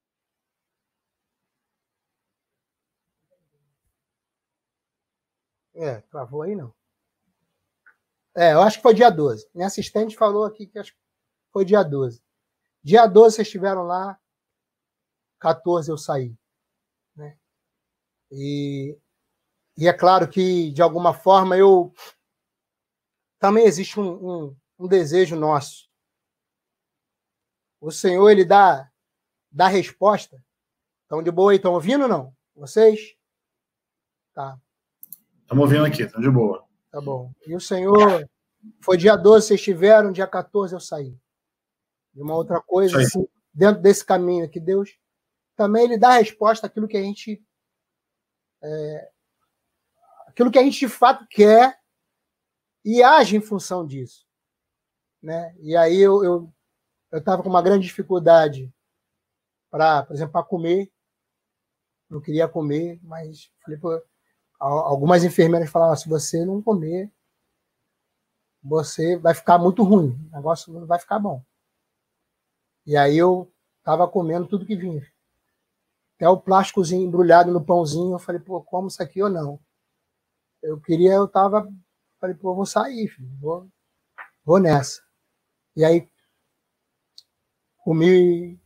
É, travou aí não. É, eu acho que foi dia 12. Minha assistente falou aqui que acho que foi dia 12. Dia 12 vocês estiveram lá, 14 eu saí. E, e é claro que, de alguma forma, eu também existe um, um, um desejo nosso. O Senhor, ele dá, dá resposta. Estão de boa aí? Estão ouvindo ou não? Vocês? Tá. Estamos ouvindo aqui, estão de boa. Tá bom. E o Senhor, foi dia 12, vocês estiveram, dia 14 eu saí. E uma outra coisa, assim, dentro desse caminho que Deus também ele dá resposta àquilo que a gente é, aquilo que a gente de fato quer e age em função disso. Né? E aí eu eu estava com uma grande dificuldade para, por exemplo, para comer. Não queria comer, mas falei, pô, algumas enfermeiras falavam: se você não comer, você vai ficar muito ruim, o negócio não vai ficar bom. E aí eu estava comendo tudo que vinha até o plásticozinho embrulhado no pãozinho. Eu falei, pô, como isso aqui ou não? Eu queria, eu tava, falei, pô, vou sair, filho, vou, vou nessa. E aí comi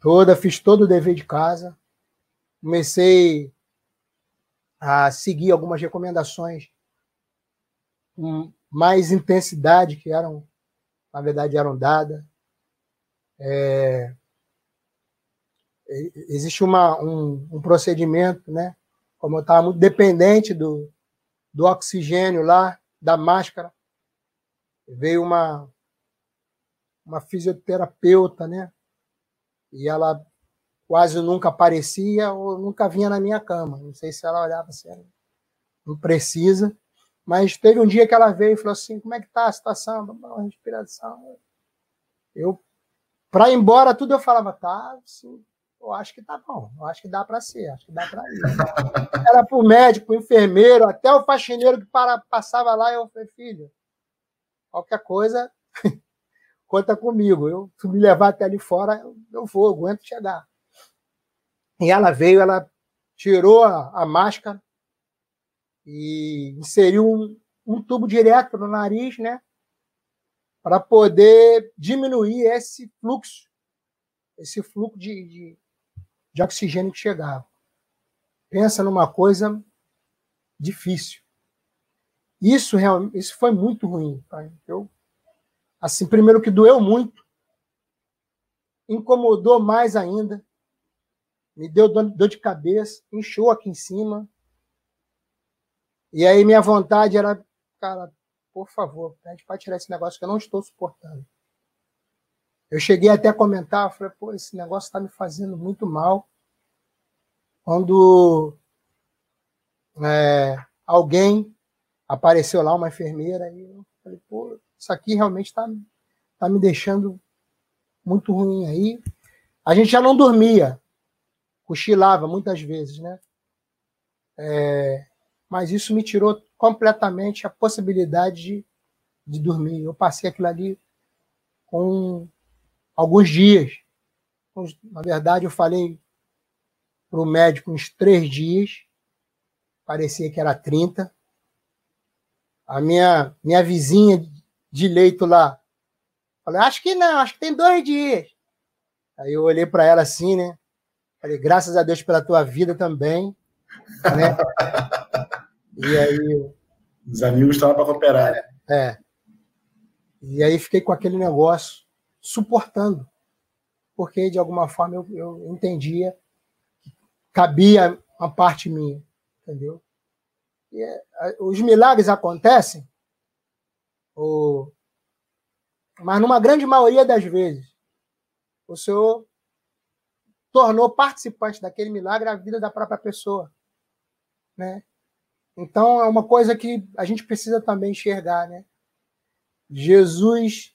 toda, fiz todo o dever de casa, comecei a seguir algumas recomendações com mais intensidade que eram, na verdade, eram dadas. É, existe uma, um, um procedimento, né? Como eu estava muito dependente do, do oxigênio lá, da máscara, veio uma, uma fisioterapeuta, né? E ela quase nunca aparecia ou nunca vinha na minha cama. Não sei se ela olhava assim, não precisa. Mas teve um dia que ela veio e falou assim: como é que tá a situação? A respiração. Eu, para ir embora, tudo eu falava, tá, sim, eu acho que tá bom, eu acho que dá para ser, acho que dá para ir. Era para o médico, o enfermeiro, até o faxineiro que para, passava lá, eu falei, filho, qualquer coisa, conta comigo. Eu, se me levar até ali fora, eu, eu vou, aguento chegar. E ela veio, ela tirou a, a máscara e inseriu um, um tubo direto no nariz, né? Para poder diminuir esse fluxo, esse fluxo de, de, de oxigênio que chegava. Pensa numa coisa difícil. Isso isso foi muito ruim. Tá? Eu, assim, primeiro que doeu muito, incomodou mais ainda, me deu dor de cabeça, inchou aqui em cima. E aí minha vontade era, cara, por favor, pede para tirar esse negócio que eu não estou suportando. Eu cheguei até a comentar, falei, pô, esse negócio está me fazendo muito mal. Quando é, alguém apareceu lá uma enfermeira e eu falei, pô, isso aqui realmente está tá me deixando muito ruim aí. A gente já não dormia, cochilava muitas vezes, né? É, mas isso me tirou completamente a possibilidade de, de dormir. Eu passei aquilo ali com alguns dias. Na verdade, eu falei para o médico uns três dias, parecia que era 30. A minha, minha vizinha de leito lá, falei, acho que não, acho que tem dois dias. Aí eu olhei para ela assim, né? Falei, graças a Deus pela tua vida também. Né? e aí. Os amigos estavam para cooperar. É, é. E aí fiquei com aquele negócio, suportando. Porque, de alguma forma, eu, eu entendia que cabia uma parte minha. Entendeu? É, os milagres acontecem, mas numa grande maioria das vezes, o Senhor tornou participante daquele milagre a vida da própria pessoa. Né? Então é uma coisa que a gente precisa também enxergar. Né? Jesus,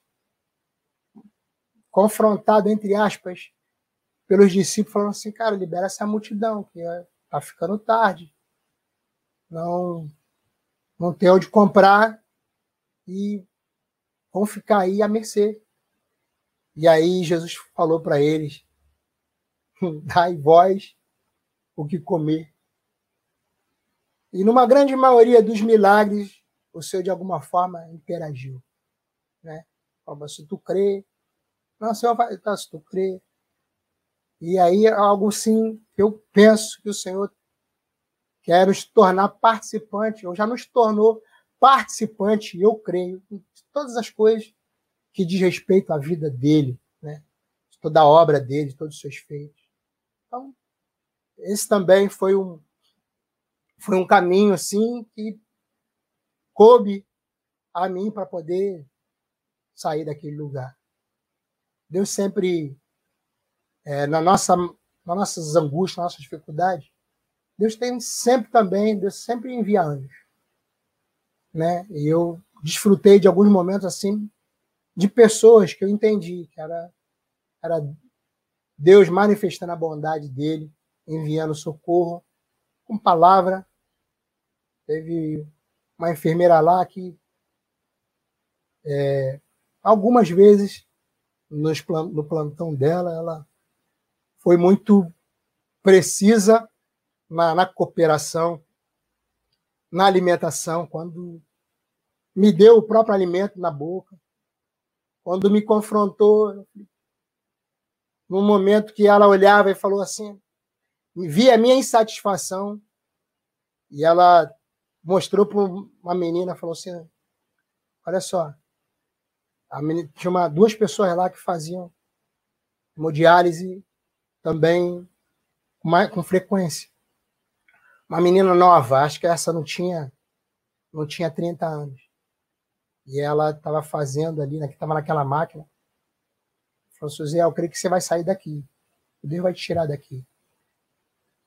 confrontado, entre aspas, pelos discípulos, falando assim: cara, libera essa multidão, que está ficando tarde não, não tem onde comprar e vão ficar aí à mercê. E aí Jesus falou para eles: dai vós o que comer. E numa grande maioria dos milagres, o Senhor de alguma forma interagiu. Né? Se tu crê, não, Senhor vai, tá, se tu crê. E aí algo sim, eu penso que o Senhor quer nos tornar participante, ou já nos tornou participante, eu creio, em todas as coisas que diz respeito à vida dele, né? toda a obra dele, todos os seus feitos. Então, esse também foi um foi um caminho assim que coube a mim para poder sair daquele lugar. Deus sempre é, na nossa nas nossas angústias, nas nossas dificuldades, Deus tem sempre também, Deus sempre envia anjos. Né? E eu desfrutei de alguns momentos assim, de pessoas que eu entendi que era, era Deus manifestando a bondade dele, enviando socorro, com palavra. Teve uma enfermeira lá que é, algumas vezes no plantão dela, ela foi muito precisa na, na cooperação, na alimentação, quando me deu o próprio alimento na boca, quando me confrontou, no momento que ela olhava e falou assim, via a minha insatisfação, e ela mostrou para uma menina, falou assim, olha só, menina, tinha uma, duas pessoas lá que faziam hemodiálise também com, com frequência uma menina nova, acho que essa não tinha não tinha 30 anos. E ela estava fazendo ali, né, estava naquela máquina. Falou, Suzé, eu creio que você vai sair daqui. Deus vai te tirar daqui.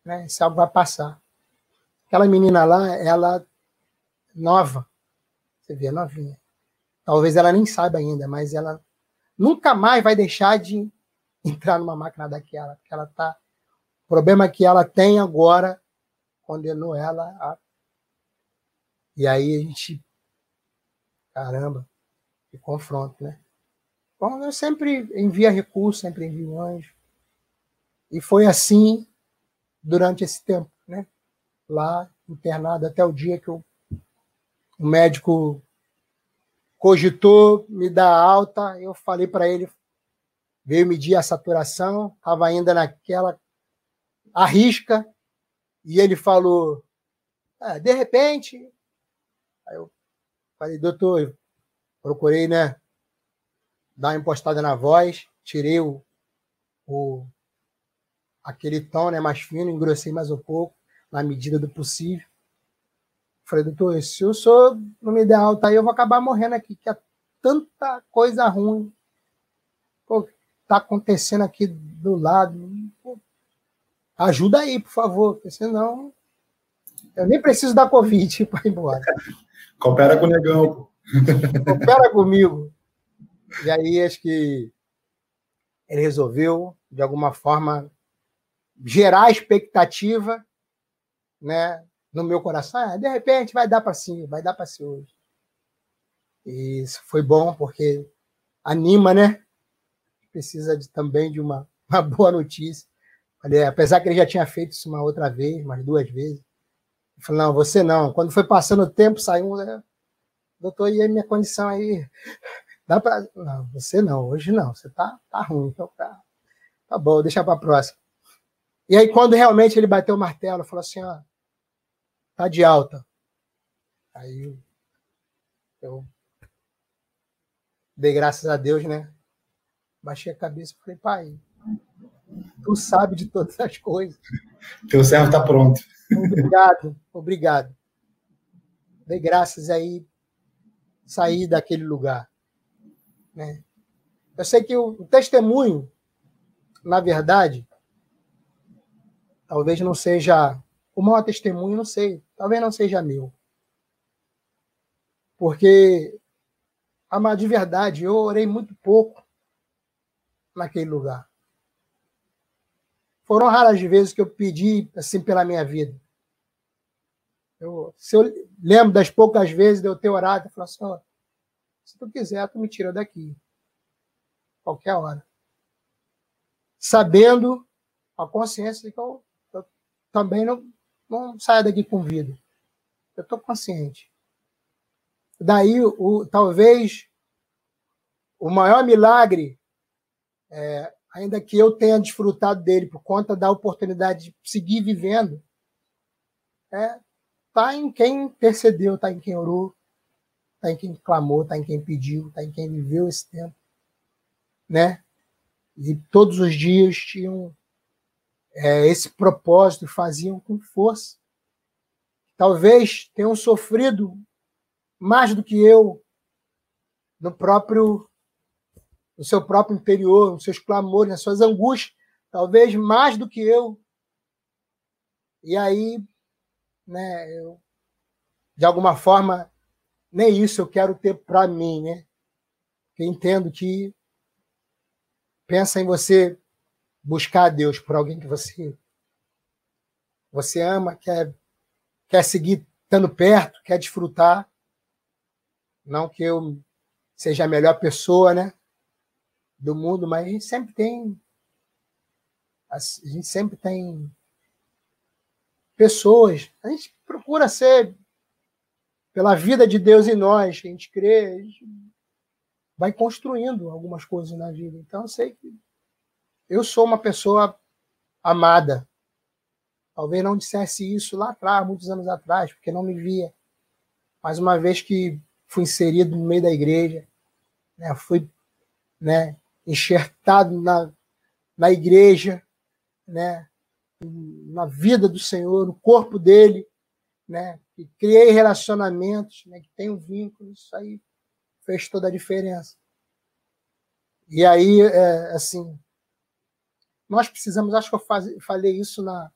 Né? Esse algo vai passar. Aquela menina lá, ela nova. Você vê, novinha. Talvez ela nem saiba ainda, mas ela nunca mais vai deixar de entrar numa máquina daquela. Porque ela tá. O problema que ela tem agora condenou ela a. E aí a gente. Caramba, que confronto, né? Bom, eu sempre envia recurso, sempre envio anjo. E foi assim durante esse tempo, né? Lá internado até o dia que o, o médico cogitou me dar alta, eu falei para ele, veio medir a saturação, estava ainda naquela arrisca, e ele falou, ah, de repente, aí eu falei, doutor, procurei, né, dar uma impostada na voz, tirei o, o aquele tom né, mais fino, engrossei mais um pouco, na medida do possível. Falei, doutor, se o senhor não me der alta aí, eu vou acabar morrendo aqui, que é tanta coisa ruim. Pô, tá acontecendo aqui do lado. Pô, ajuda aí, por favor, porque senão eu nem preciso da Covid para ir embora. Coopera com o negão. Coopera comigo. E aí acho que ele resolveu, de alguma forma, gerar expectativa né, no meu coração. Ah, de repente vai dar para sim, vai dar para ser hoje. E isso foi bom porque anima, né? Precisa de, também de uma, uma boa notícia. Falei, apesar que ele já tinha feito isso uma outra vez, mais duas vezes. Eu falei, não, você não. Quando foi passando o tempo, saiu um. Né, Doutor, e a minha condição aí? Dá para. Não, você não, hoje não. Você tá, tá ruim. Então tá, tá bom, deixa a próxima. E aí, quando realmente ele bateu o martelo, falou assim: ó, tá de alta. Aí eu dei graças a Deus, né? Baixei a cabeça e falei, pai, tu sabe de todas as coisas. Teu servo está pronto. Obrigado, obrigado. Dei graças aí, saí daquele lugar. Né? Eu sei que o testemunho, na verdade, talvez não seja o maior testemunho, não sei, talvez não seja meu. Porque, amado, de verdade, eu orei muito pouco naquele lugar. Foram raras as vezes que eu pedi assim pela minha vida. Eu, se eu lembro das poucas vezes de eu ter orado, eu falo assim, oh, se tu quiser, tu me tira daqui. Qualquer hora. Sabendo a consciência de que eu também não, não saia daqui com vida. Eu estou consciente. Daí, o, talvez, o maior milagre, é, ainda que eu tenha desfrutado dele por conta da oportunidade de seguir vivendo, é, tá em quem intercedeu, tá em quem orou, tá em quem clamou, tá em quem pediu, tá em quem viveu esse tempo, né? E todos os dias tinham é, esse propósito faziam com força. Talvez tenham sofrido mais do que eu no próprio no seu próprio interior, nos seus clamores, nas suas angústias, talvez mais do que eu. E aí, né, eu, de alguma forma, nem isso eu quero ter para mim, né? Eu entendo que pensa em você buscar a Deus por alguém que você você ama, quer quer seguir estando perto, quer desfrutar. Não que eu seja a melhor pessoa, né, do mundo, mas a gente sempre tem a gente sempre tem pessoas. A gente procura ser pela vida de Deus em nós, a gente crê, a gente vai construindo algumas coisas na vida. Então eu sei que eu sou uma pessoa amada. Talvez não dissesse isso lá atrás, muitos anos atrás, porque não me via. Mas uma vez que fui inserido no meio da igreja, né, fui né, enxertado na, na igreja, né, na vida do Senhor, no corpo dele, né, que criei relacionamentos, né, que tenho vínculos, isso aí fez toda a diferença. E aí, é, assim, nós precisamos, acho que eu faz, falei isso na,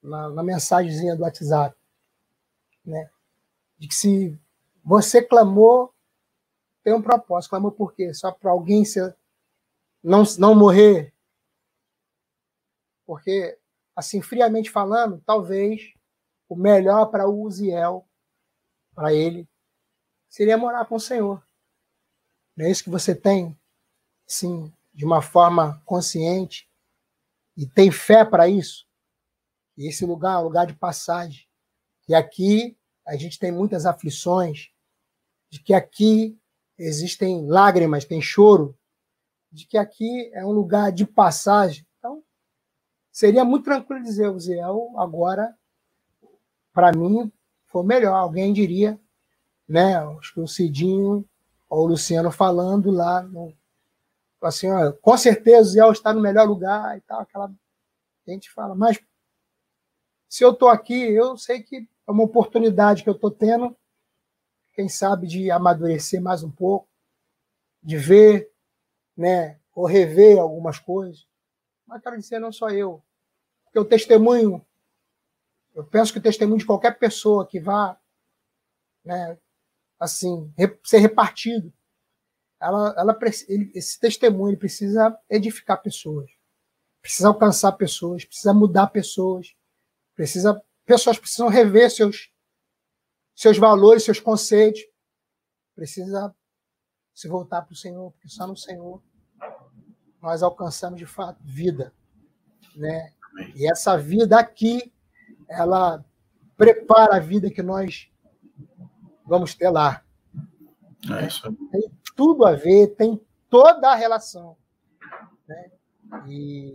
na, na mensagenzinha do WhatsApp, né? De que se você clamou, tem um propósito. Clamou por quê? Só para alguém ser, não, não morrer? Porque, assim, friamente falando, talvez o melhor para o Uziel, para ele, seria morar com o Senhor. Não é isso que você tem? Sim, de uma forma consciente e tem fé para isso, E esse lugar é um lugar de passagem. E aqui a gente tem muitas aflições, de que aqui existem lágrimas, tem choro, de que aqui é um lugar de passagem. Então, seria muito tranquilo dizer, Ziel agora, para mim, foi melhor. Alguém diria, né? Acho que o Cidinho ou o Luciano falando lá, no, assim, ó, com certeza o Ziel está no melhor lugar e tal, aquela gente fala, mas se eu estou aqui, eu sei que é uma oportunidade que eu estou tendo, quem sabe, de amadurecer mais um pouco, de ver, né, ou rever algumas coisas. Mas quero dizer, não só eu. Porque o testemunho, eu penso que o testemunho de qualquer pessoa que vá, né, assim, ser repartido, ela, ela, esse testemunho ele precisa edificar pessoas, precisa alcançar pessoas, precisa mudar pessoas, precisa pessoas precisam rever seus seus valores, seus conceitos, precisa se voltar para o Senhor, porque só no Senhor nós alcançamos de fato vida, né? E essa vida aqui, ela prepara a vida que nós vamos ter lá. É isso. Tem tudo a ver, tem toda a relação. Né? E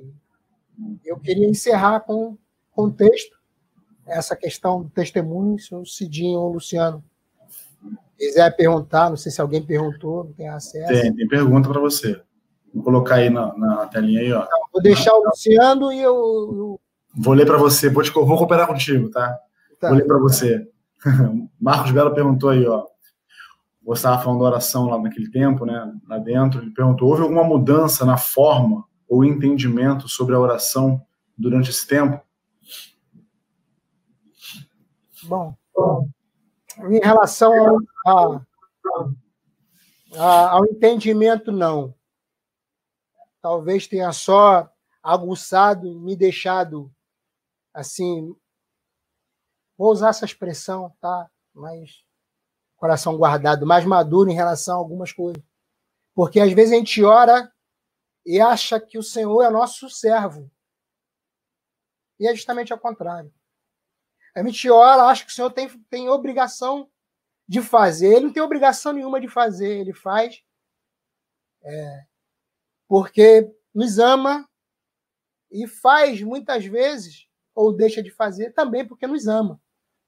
eu queria encerrar com um texto, essa questão do testemunho, se o Cidinho ou o Luciano quiser perguntar, não sei se alguém perguntou, não tem acesso. Tem, tem pergunta para você. Vou colocar aí na, na telinha aí, ó. Então, vou deixar o Luciano e eu. eu... Vou ler para você, vou, te, vou cooperar contigo, tá? tá vou ler para você. Marcos Belo perguntou aí, ó. Você estava falando da oração lá naquele tempo, né? Lá dentro, ele perguntou: houve alguma mudança na forma ou entendimento sobre a oração durante esse tempo? Bom, em relação ao, a, ao entendimento, não. Talvez tenha só aguçado e me deixado assim. Vou usar essa expressão, tá? Mas coração guardado, mais maduro em relação a algumas coisas. Porque às vezes a gente ora e acha que o Senhor é nosso servo. E é justamente ao contrário. A gente ora, acha que o Senhor tem, tem obrigação de fazer. Ele não tem obrigação nenhuma de fazer, ele faz é, porque nos ama e faz muitas vezes, ou deixa de fazer também porque nos ama,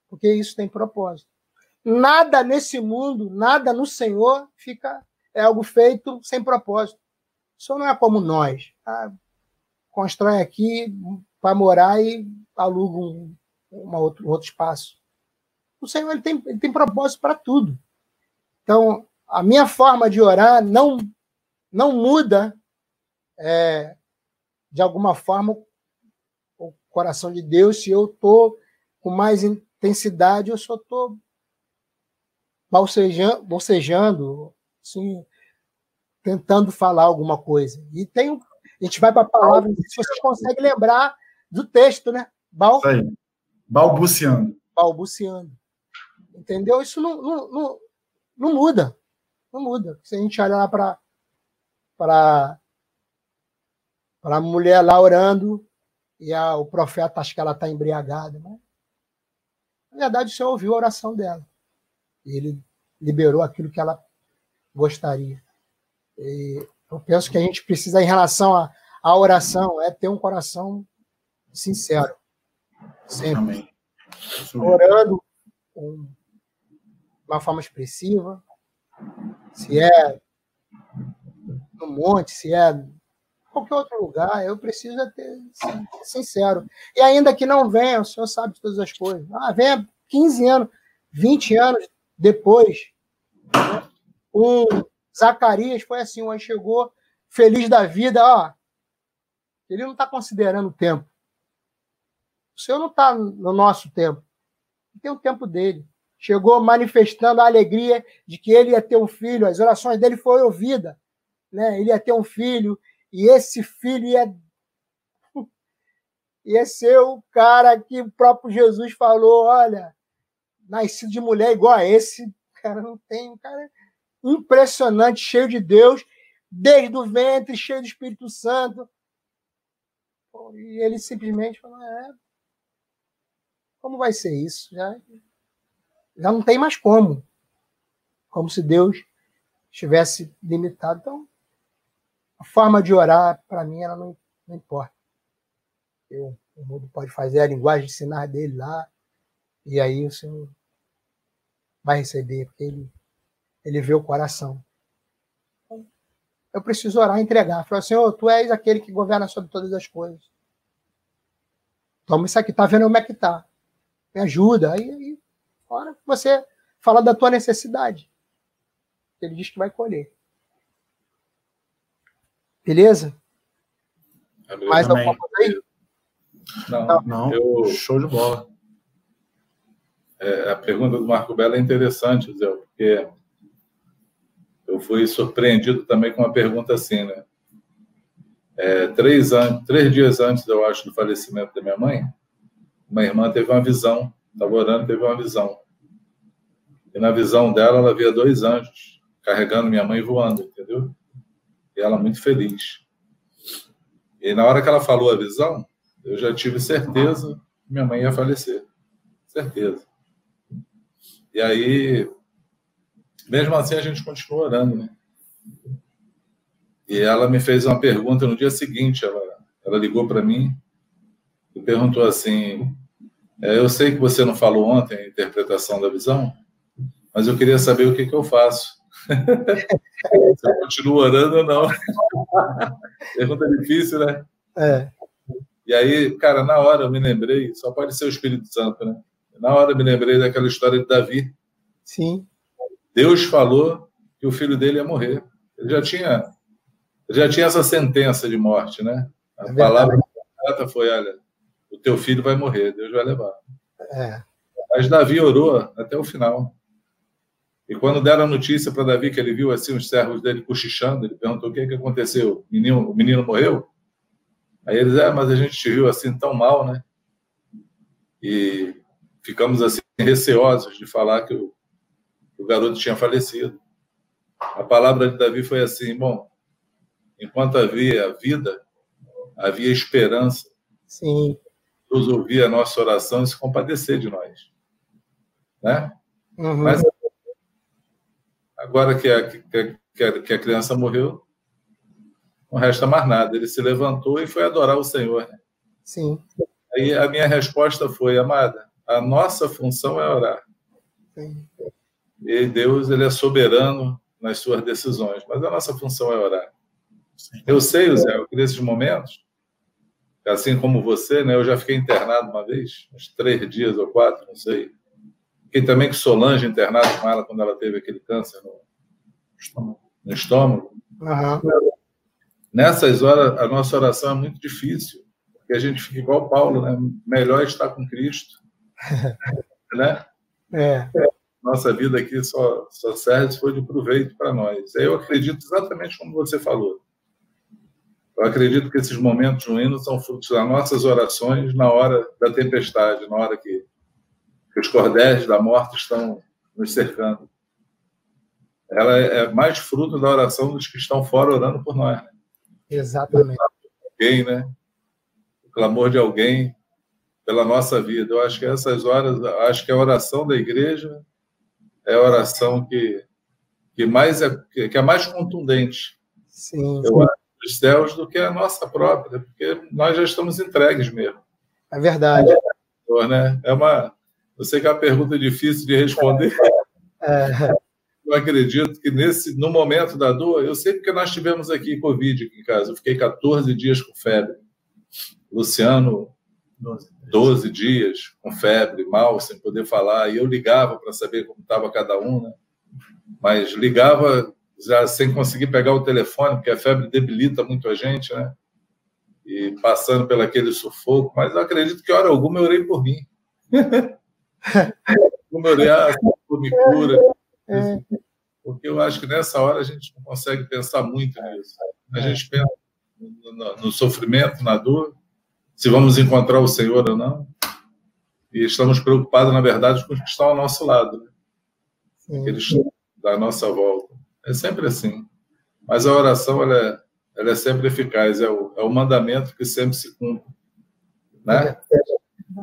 porque isso tem propósito. Nada nesse mundo, nada no Senhor fica é algo feito sem propósito. O Senhor não é como nós. Tá? Constrói aqui para morar e aluga um, outro, um outro espaço. O Senhor ele tem, ele tem propósito para tudo. Então, a minha forma de orar não, não muda, é, de alguma forma, o coração de Deus se eu estou com mais intensidade ou se eu estou bocejando, bocejando assim, tentando falar alguma coisa. E tem, a gente vai para a palavra, se vocês conseguem lembrar do texto, né? Bal... Balbuciando. Balbuciando. Entendeu? Isso não, não, não, não muda. Não muda. Se a gente olhar para para a mulher lá orando e a, o profeta acha que ela está embriagada. Né? Na verdade, o Senhor ouviu a oração dela. Ele liberou aquilo que ela gostaria. E eu penso que a gente precisa, em relação à, oração, é ter um coração sincero. Sempre. Amém. Orando com uma forma expressiva. Se é no monte, se é em qualquer outro lugar, eu preciso é ter ser sincero. E ainda que não venha, o senhor sabe de todas as coisas. Ah, venha 15 anos, 20 anos depois. Um Zacarias foi assim, um chegou feliz da vida, ó. Ele não está considerando o tempo. O Senhor não está no nosso tempo. Tem o tempo dele. Chegou manifestando a alegria de que ele ia ter um filho, as orações dele foram ouvidas. Né? Ele ia ter um filho, e esse filho ia, ia ser o cara que o próprio Jesus falou: olha, nascido de mulher igual a esse, cara não tem, um cara impressionante, cheio de Deus, desde o ventre, cheio do Espírito Santo. E ele simplesmente falou: é, como vai ser isso? Já, já não tem mais como. Como se Deus estivesse limitado. Então, a forma de orar, para mim, ela não, não importa. Eu, o mundo pode fazer a linguagem de sinais dele lá, e aí o Senhor vai receber, porque ele, ele vê o coração. Então, eu preciso orar e entregar. Falar, Senhor, tu és aquele que governa sobre todas as coisas. Toma isso aqui, tá vendo como é que tá. Me ajuda. Aí, aí hora que você fala da tua necessidade. Ele diz que vai colher. Beleza? Amém. Mais alguma coisa aí? Não, Não, Eu- show de bola. É, a pergunta do Marco Belo é interessante, Zé, porque eu fui surpreendido também com uma pergunta assim, né? É, três, anos, três dias antes, eu acho, do falecimento da minha mãe, uma irmã teve uma visão, estava orando, teve uma visão. E na visão dela, ela via dois anjos carregando minha mãe voando, entendeu? E ela muito feliz. E na hora que ela falou a visão, eu já tive certeza que minha mãe ia falecer. Certeza. E aí, mesmo assim, a gente continua orando, né? E ela me fez uma pergunta no dia seguinte. Ela, ela ligou para mim e perguntou assim: é, Eu sei que você não falou ontem a interpretação da visão, mas eu queria saber o que, que eu faço. você continua orando ou não? Pergunta difícil, né? É, E aí, cara, na hora eu me lembrei, só pode ser o Espírito Santo, né? Na hora me lembrei daquela história de Davi. sim, Deus falou que o filho dele ia morrer. Ele já tinha, já tinha essa sentença de morte, né? A É palavra completa foi: olha, o teu filho vai morrer, Deus vai levar. é, Mas Davi orou até o final. E quando deram a notícia para Davi que ele viu assim os servos dele cochichando, ele perguntou o que, que aconteceu. O menino, o menino morreu? Aí eles, é, mas a gente te viu assim tão mal, né? E ficamos assim receosos de falar que o, que o garoto tinha falecido. A palavra de Davi foi assim: bom, enquanto havia vida, havia esperança. sim, Deus ouvia a nossa oração e se compadecer de nós, né? uhum, Mas agora que a, que, a, que a criança morreu, não resta mais nada. Ele se levantou e foi adorar o Senhor. né? sim, Aí a minha resposta foi, amada, a nossa função é orar. sim, E Deus ele é soberano nas suas decisões, mas a nossa função é orar. Eu sei, Zé, que nesses momentos, assim como você, né, eu já fiquei internado uma vez, uns três dias ou quatro, não sei. Fiquei também com Solange internado com ela quando ela teve aquele câncer no estômago. No estômago. aham, Nessas horas, a nossa oração é muito difícil, porque a gente fica igual Paulo, né? Melhor estar com Cristo, né? é, Nossa vida aqui só, só serve se for de proveito para nós. Eu acredito exatamente como você falou. Eu acredito que esses momentos ruins são frutos das nossas orações na hora da tempestade, na hora que, que os cordéis da morte estão nos cercando. Ela é mais fruto da oração dos que estão fora orando por nós. né? exatamente. alguém, né? O clamor de alguém pela nossa vida. Eu acho que essas horas, acho que a oração da igreja é a oração que que mais é que é mais contundente. Sim, Eu acho dos céus do que a nossa própria, porque nós já estamos entregues mesmo, é verdade. né? É uma eu sei que é uma pergunta difícil de responder. É, Eu acredito que nesse no momento da dor, eu sei porque nós tivemos aqui Covid aqui em casa. Eu fiquei 14 dias com febre. Luciano 12 dias com febre, mal, sem poder falar, e eu ligava para saber como estava cada um, né? Mas ligava já sem conseguir pegar o telefone, porque a febre debilita muito a gente, né? E passando pelo aquele sufoco, mas eu acredito que hora alguma eu orei por mim. Como eu orei, ah, me cura. é, Porque eu acho que nessa hora a gente não consegue pensar muito nisso. A gente pensa no, no- no sofrimento, na dor, se vamos encontrar o Senhor ou não. E estamos preocupados, na verdade, com os que estão ao nosso lado, né? sim, aqueles da nossa volta. É sempre assim. Mas a oração ela é, ela é sempre eficaz, é o, é o mandamento que sempre se cumpre. Né?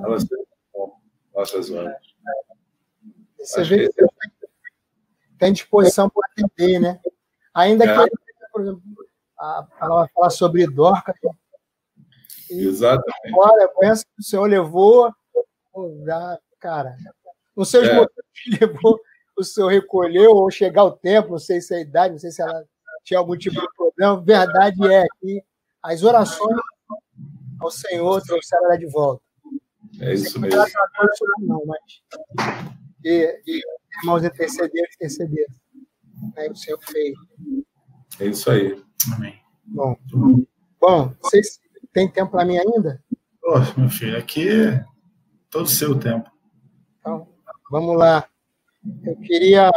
Ela sempre se cumpre. nossas horas. Você vê que tem disposição para atender, né? Ainda é. que, por exemplo, a palavra fala sobre Dorca. Exatamente. Olha, penso que o Senhor levou, já, cara, não sei é. motivos que levou o Senhor recolheu, ou chegar o tempo, não sei se é a idade, não sei se ela tinha algum tipo de problema. Verdade é que as orações ao Senhor trouxeram ela de volta. É isso mesmo. Não, mas e, e irmãos intercederam, intercederam. Aí o Senhor fez. É isso aí. Amém. Bom, bom vocês têm tempo para mim ainda? Oh, meu filho, aqui é todo o seu tempo. Então, vamos lá. Eu queria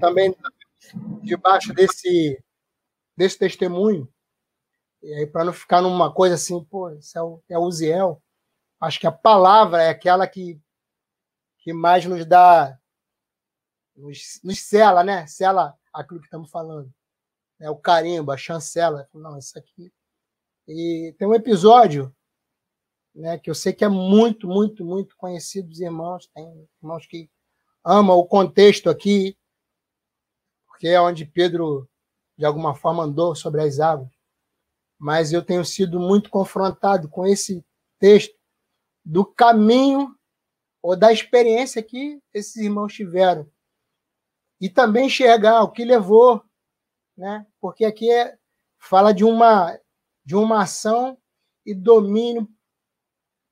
também, debaixo desse, desse testemunho, e aí para não ficar numa coisa assim, pô, isso é o, é o Uziel, acho que a palavra é aquela que, que mais nos dá, nos, nos sela, né? Sela aquilo que estamos falando. É o carimbo, a chancela. Não, isso aqui. E tem um episódio né, que eu sei que é muito, muito, muito conhecido dos irmãos. Tem irmãos que amam o contexto aqui, porque é onde Pedro, de alguma forma, andou sobre as águas. Mas eu tenho sido muito confrontado com esse texto do caminho ou da experiência que esses irmãos tiveram. E também enxergar o que levou, né? porque aqui é, fala de uma, de uma ação e domínio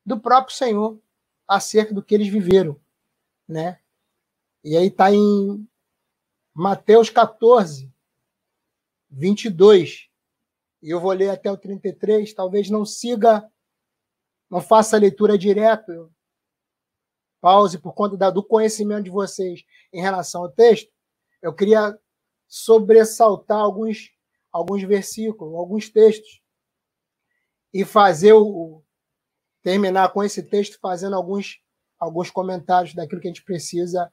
do próprio Senhor acerca do que eles viveram. Né? E aí está em Mateus 14, 22. E eu vou ler até o 33, talvez não siga não faça a leitura direto, pause por conta do conhecimento de vocês em relação ao texto. Eu queria sobressaltar alguns, alguns versículos, alguns textos, e fazer o. terminar com esse texto fazendo alguns, alguns comentários daquilo que a gente precisa,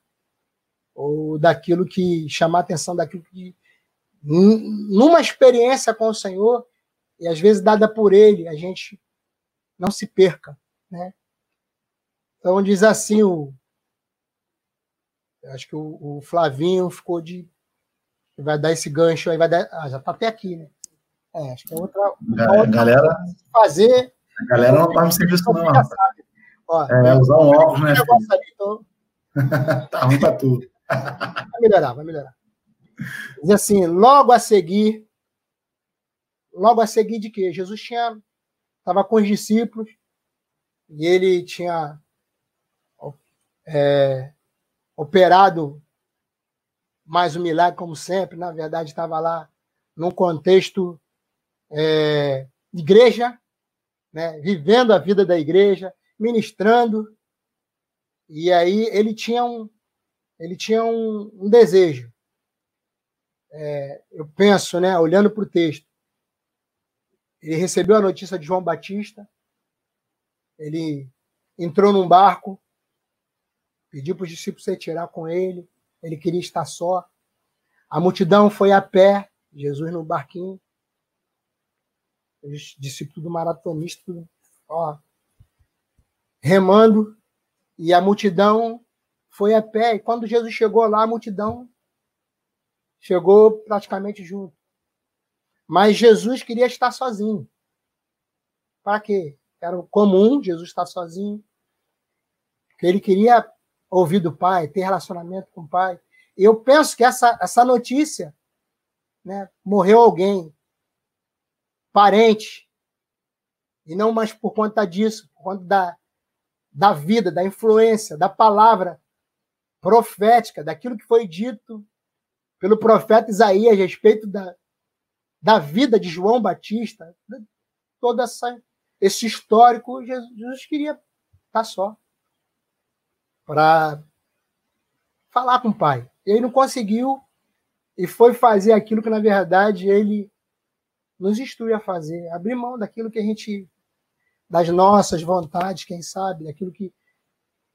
ou daquilo que chamar atenção daquilo que. numa experiência com o Senhor, e às vezes dada por Ele, a gente não se perca, né? Então diz assim o acho que o, o Flavinho ficou de vai dar esse gancho aí vai dar, ah, já tá até aqui, né? É, acho que é outra, outra galera fazer. A galera não no serviço não. Ó, é, usar um óculos, né? Ali, então... tá ruim pra tudo. vai melhorar, vai melhorar. Diz assim, logo a seguir, logo a seguir de quê? Jesus tinha estava com os discípulos e ele tinha é, operado mais um milagre, como sempre. Na verdade, estava lá num contexto é, igreja, né, vivendo a vida da igreja, ministrando. E aí ele tinha um, ele tinha um, um desejo. É, eu penso, né, olhando para o texto, ele recebeu a notícia de João Batista, ele entrou num barco, pediu para os discípulos se retirar com ele, ele queria estar só. A multidão foi a pé, Jesus no barquinho. Do maratonista, ó, remando, e a multidão foi a pé. E quando Jesus chegou lá, a multidão chegou praticamente junto. Mas Jesus queria estar sozinho. Para quê? Era comum Jesus estar sozinho. Porque ele queria ouvir do Pai, ter relacionamento com o Pai. Eu penso que essa, essa notícia, né, morreu alguém, parente, e não mais por conta disso, por conta da, da vida, da influência, da palavra profética, daquilo que foi dito pelo profeta Isaías a respeito da, da vida de João Batista, todo essa, esse histórico, Jesus queria estar só para falar com o Pai. Ele não conseguiu e foi fazer aquilo que, na verdade, ele nos instrui a fazer, abrir mão daquilo que a gente, das nossas vontades, quem sabe, daquilo que.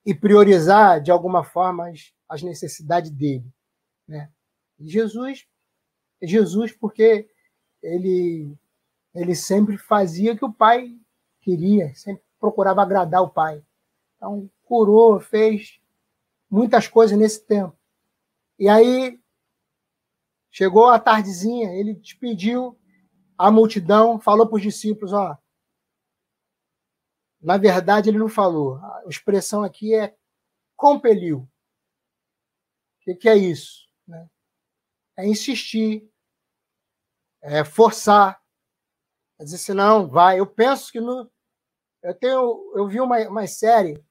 e priorizar, de alguma forma, as, as necessidades dele. Né? E Jesus, Jesus, porque ele, ele sempre fazia o que o pai queria, sempre procurava agradar o pai. Então, curou, fez muitas coisas nesse tempo. E aí, chegou a tardezinha, ele despediu a multidão, falou para os discípulos: ó, na verdade, ele não falou. A expressão aqui é compeliu. O que, que é isso? Né? É insistir, é forçar, é dizer assim, não, vai. Eu penso que no. Eu tenho. Eu vi uma, uma série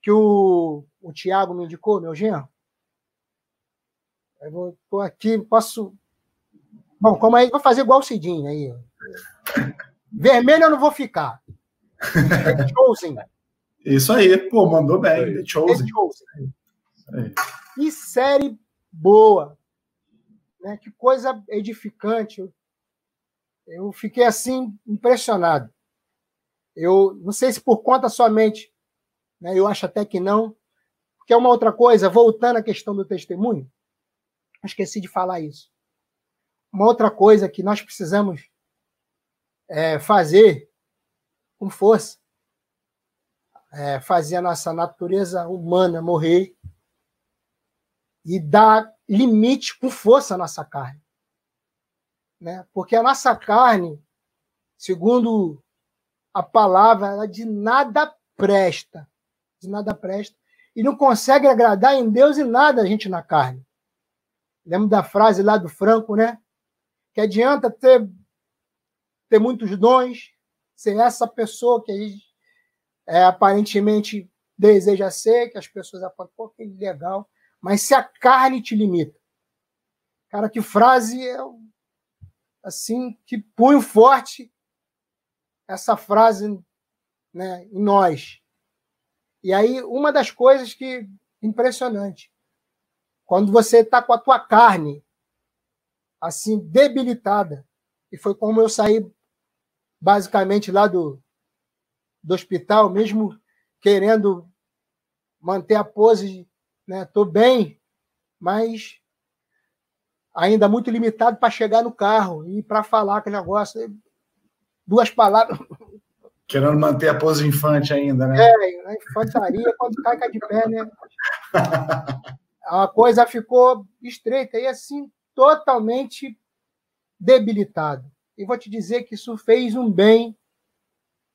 que o, o Tiago me indicou, meu genro. Eu estou aqui, posso. Bom, como aí, vou fazer igual o Cidinho aí. Vermelho eu não vou ficar. The Chosen. Isso aí, pô, mandou bem. The Chosen. The Chosen. Que série boa. Né? Que coisa edificante. Eu, eu fiquei assim, impressionado. Eu não sei se por conta somente, né? eu acho até que não, porque é uma outra coisa, voltando à questão do testemunho, esqueci de falar isso. Uma outra coisa que nós precisamos é, fazer com força. É, fazer a nossa natureza humana morrer e dar limite com força à nossa carne. Né? Porque a nossa carne, segundo a palavra, ela de nada presta. De nada presta. E não consegue agradar em Deus e nada a gente na carne. Lembra da frase lá do Franco, né? Que adianta ter, ter muitos dons, ser essa pessoa que a gente é, aparentemente deseja ser, que as pessoas apontam, pô, que legal. Mas se a carne te limita. Cara, que frase é assim, que punho forte essa frase né, em nós. E aí, uma das coisas que impressionante, quando você está com a tua carne assim debilitada, e foi como eu saí basicamente lá do, do hospital, mesmo querendo manter a pose, né? Tô bem, mas ainda muito limitado para chegar no carro e para falar aquele negócio, duas palavras. Querendo manter a pose infante ainda, né? É, infantaria quando cai, cai de pé, né? A coisa ficou estreita e assim totalmente debilitado. E vou te dizer que isso fez um bem.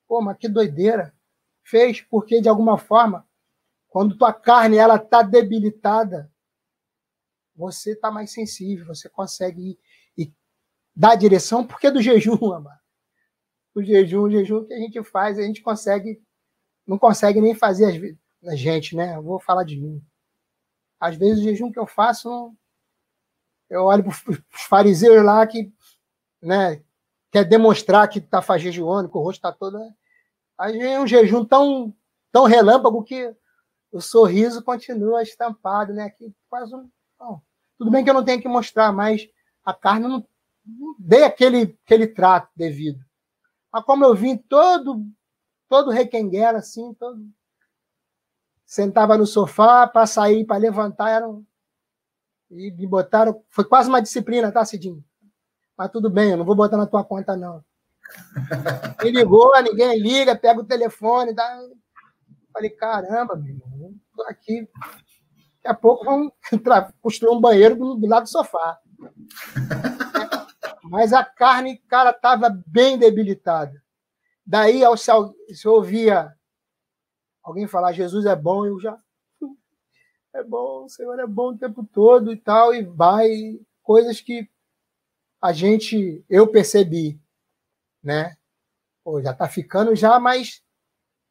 Pô, mas que doideira. Fez porque, de alguma forma, quando tua carne ela está debilitada, você está mais sensível, você consegue ir, ir dar direção, porque do jejum, amado. O jejum, o jejum que a gente faz, a gente consegue, não consegue nem fazer a gente, né? Eu vou falar de mim. Às vezes o jejum que eu faço, eu olho para os fariseus lá que, né, quer demonstrar que está jejuando, que o rosto está todo. Né? Aí vem um jejum tão, tão relâmpago que o sorriso continua estampado, né? Que quase um. Bom, tudo bem que eu não tenho que mostrar, mas a carne não, não dei aquele, aquele trato devido. Mas como eu vim todo, todo requenguera, assim, todo. Sentava no sofá para sair, para levantar, eram. E me botaram. Foi quase uma disciplina, tá, Cidinho? Mas tudo bem, eu não vou botar na tua conta, não. Me ligou, ninguém liga, pega o telefone. Dá... Falei, caramba, meu irmão, tô aqui. Daqui a pouco vamos entrar, construir um banheiro do, do lado do sofá. Mas a carne, cara, estava bem debilitada. Daí, ao, se eu ouvia alguém falar Jesus é bom, eu já. É bom, o Senhor é bom o tempo todo e tal, e vai. Coisas que a gente, eu percebi, né? Pô, já tá ficando já mais,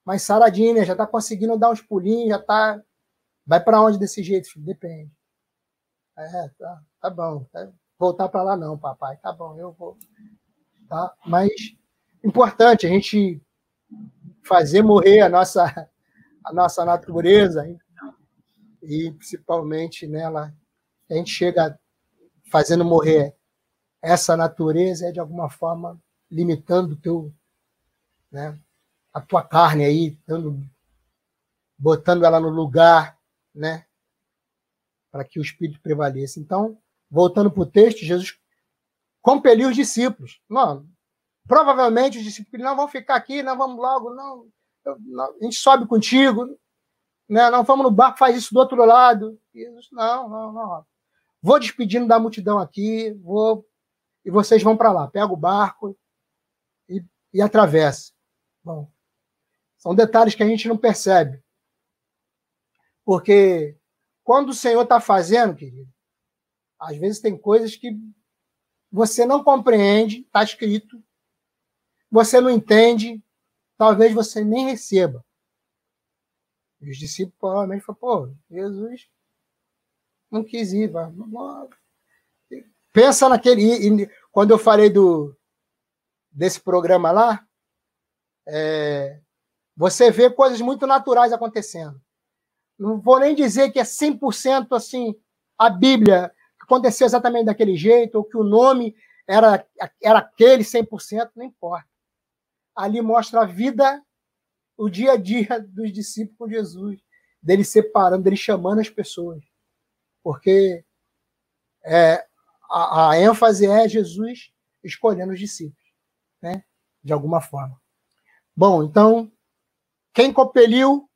mais saradinha, né? já tá conseguindo dar uns pulinhos, já tá. Vai para onde desse jeito, filho? Depende. É, tá, tá bom. Tá, voltar para lá não, papai. Tá bom, eu vou. Tá? Mas importante a gente fazer morrer a nossa, a nossa natureza e principalmente nela a gente chega fazendo morrer essa natureza é de alguma forma limitando teu, né, a tua carne aí, dando, botando ela no lugar, né, para que o espírito prevaleça. Então, voltando para o texto, Jesus compeliu os discípulos. Não, provavelmente os discípulos não vão ficar aqui, não vamos logo, não, eu, não, a gente sobe contigo. Né? Não, vamos no barco, faz isso do outro lado. Não, não, não. Vou despedindo da multidão aqui, vou e vocês vão para lá. Pega o barco e, e atravessa. Bom, são detalhes que a gente não percebe. Porque quando o Senhor está fazendo, querido, às vezes tem coisas que você não compreende, está escrito, você não entende, talvez você nem receba. Os discípulos provavelmente falaram, pô, Jesus não quis ir. Pensa naquele. Quando eu falei do, desse programa lá, é, você vê coisas muito naturais acontecendo. Não vou nem dizer que é 100% assim a Bíblia aconteceu exatamente daquele jeito, ou que o nome era, era aquele 100%, não importa. Ali mostra a vida, o dia a dia dos discípulos com Jesus, dele separando, dele chamando as pessoas. Porque é, a, a ênfase é Jesus escolhendo os discípulos, né? de alguma forma. Bom, então, quem compeliu,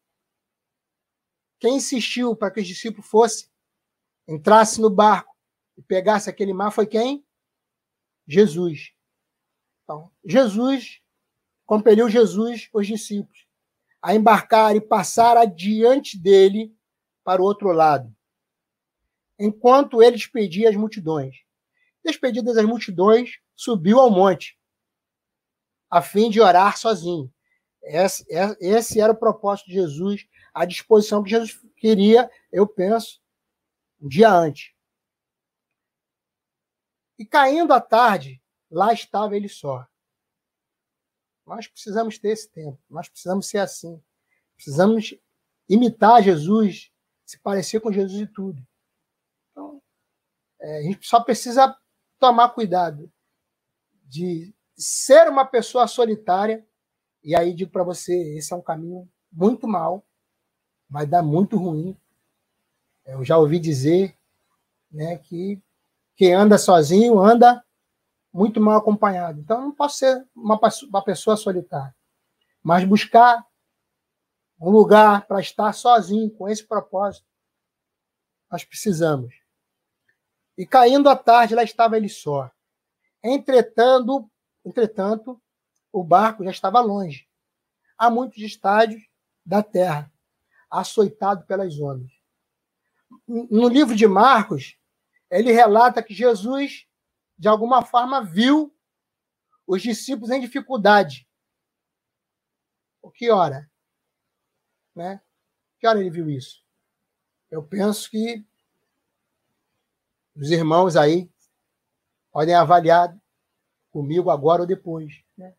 quem insistiu para que os discípulos fossem, entrasse no barco e pegasse aquele mar foi quem? Jesus. Então, Jesus compeliu Jesus, os discípulos, a embarcar e passar adiante dele para o outro lado, enquanto ele despedia as multidões. Despedidas as multidões, subiu ao monte, a fim de orar sozinho. Esse, esse era o propósito de Jesus, a disposição que Jesus queria, eu penso, um dia antes. E caindo à tarde, lá estava ele só. Nós precisamos ter esse tempo, nós precisamos ser assim. Precisamos imitar Jesus, se parecer com Jesus e tudo. Então, é, a gente só precisa tomar cuidado de ser uma pessoa solitária. E aí digo para você, esse é um caminho muito mal, vai dar muito ruim. Eu já ouvi dizer né, que quem anda sozinho anda muito mal acompanhado. Então, não posso ser uma, uma pessoa solitária, mas buscar um lugar para estar sozinho, com esse propósito, nós precisamos. E caindo à tarde, lá estava ele só. Entretanto, entretanto, o barco já estava longe, a muitos estádios da terra, açoitado pelas ondas. No livro de Marcos, ele relata que Jesus, de alguma forma, viu os discípulos em dificuldade. O que hora? Né? Que hora ele viu isso? Eu penso que os irmãos aí podem avaliar comigo agora ou depois. Né?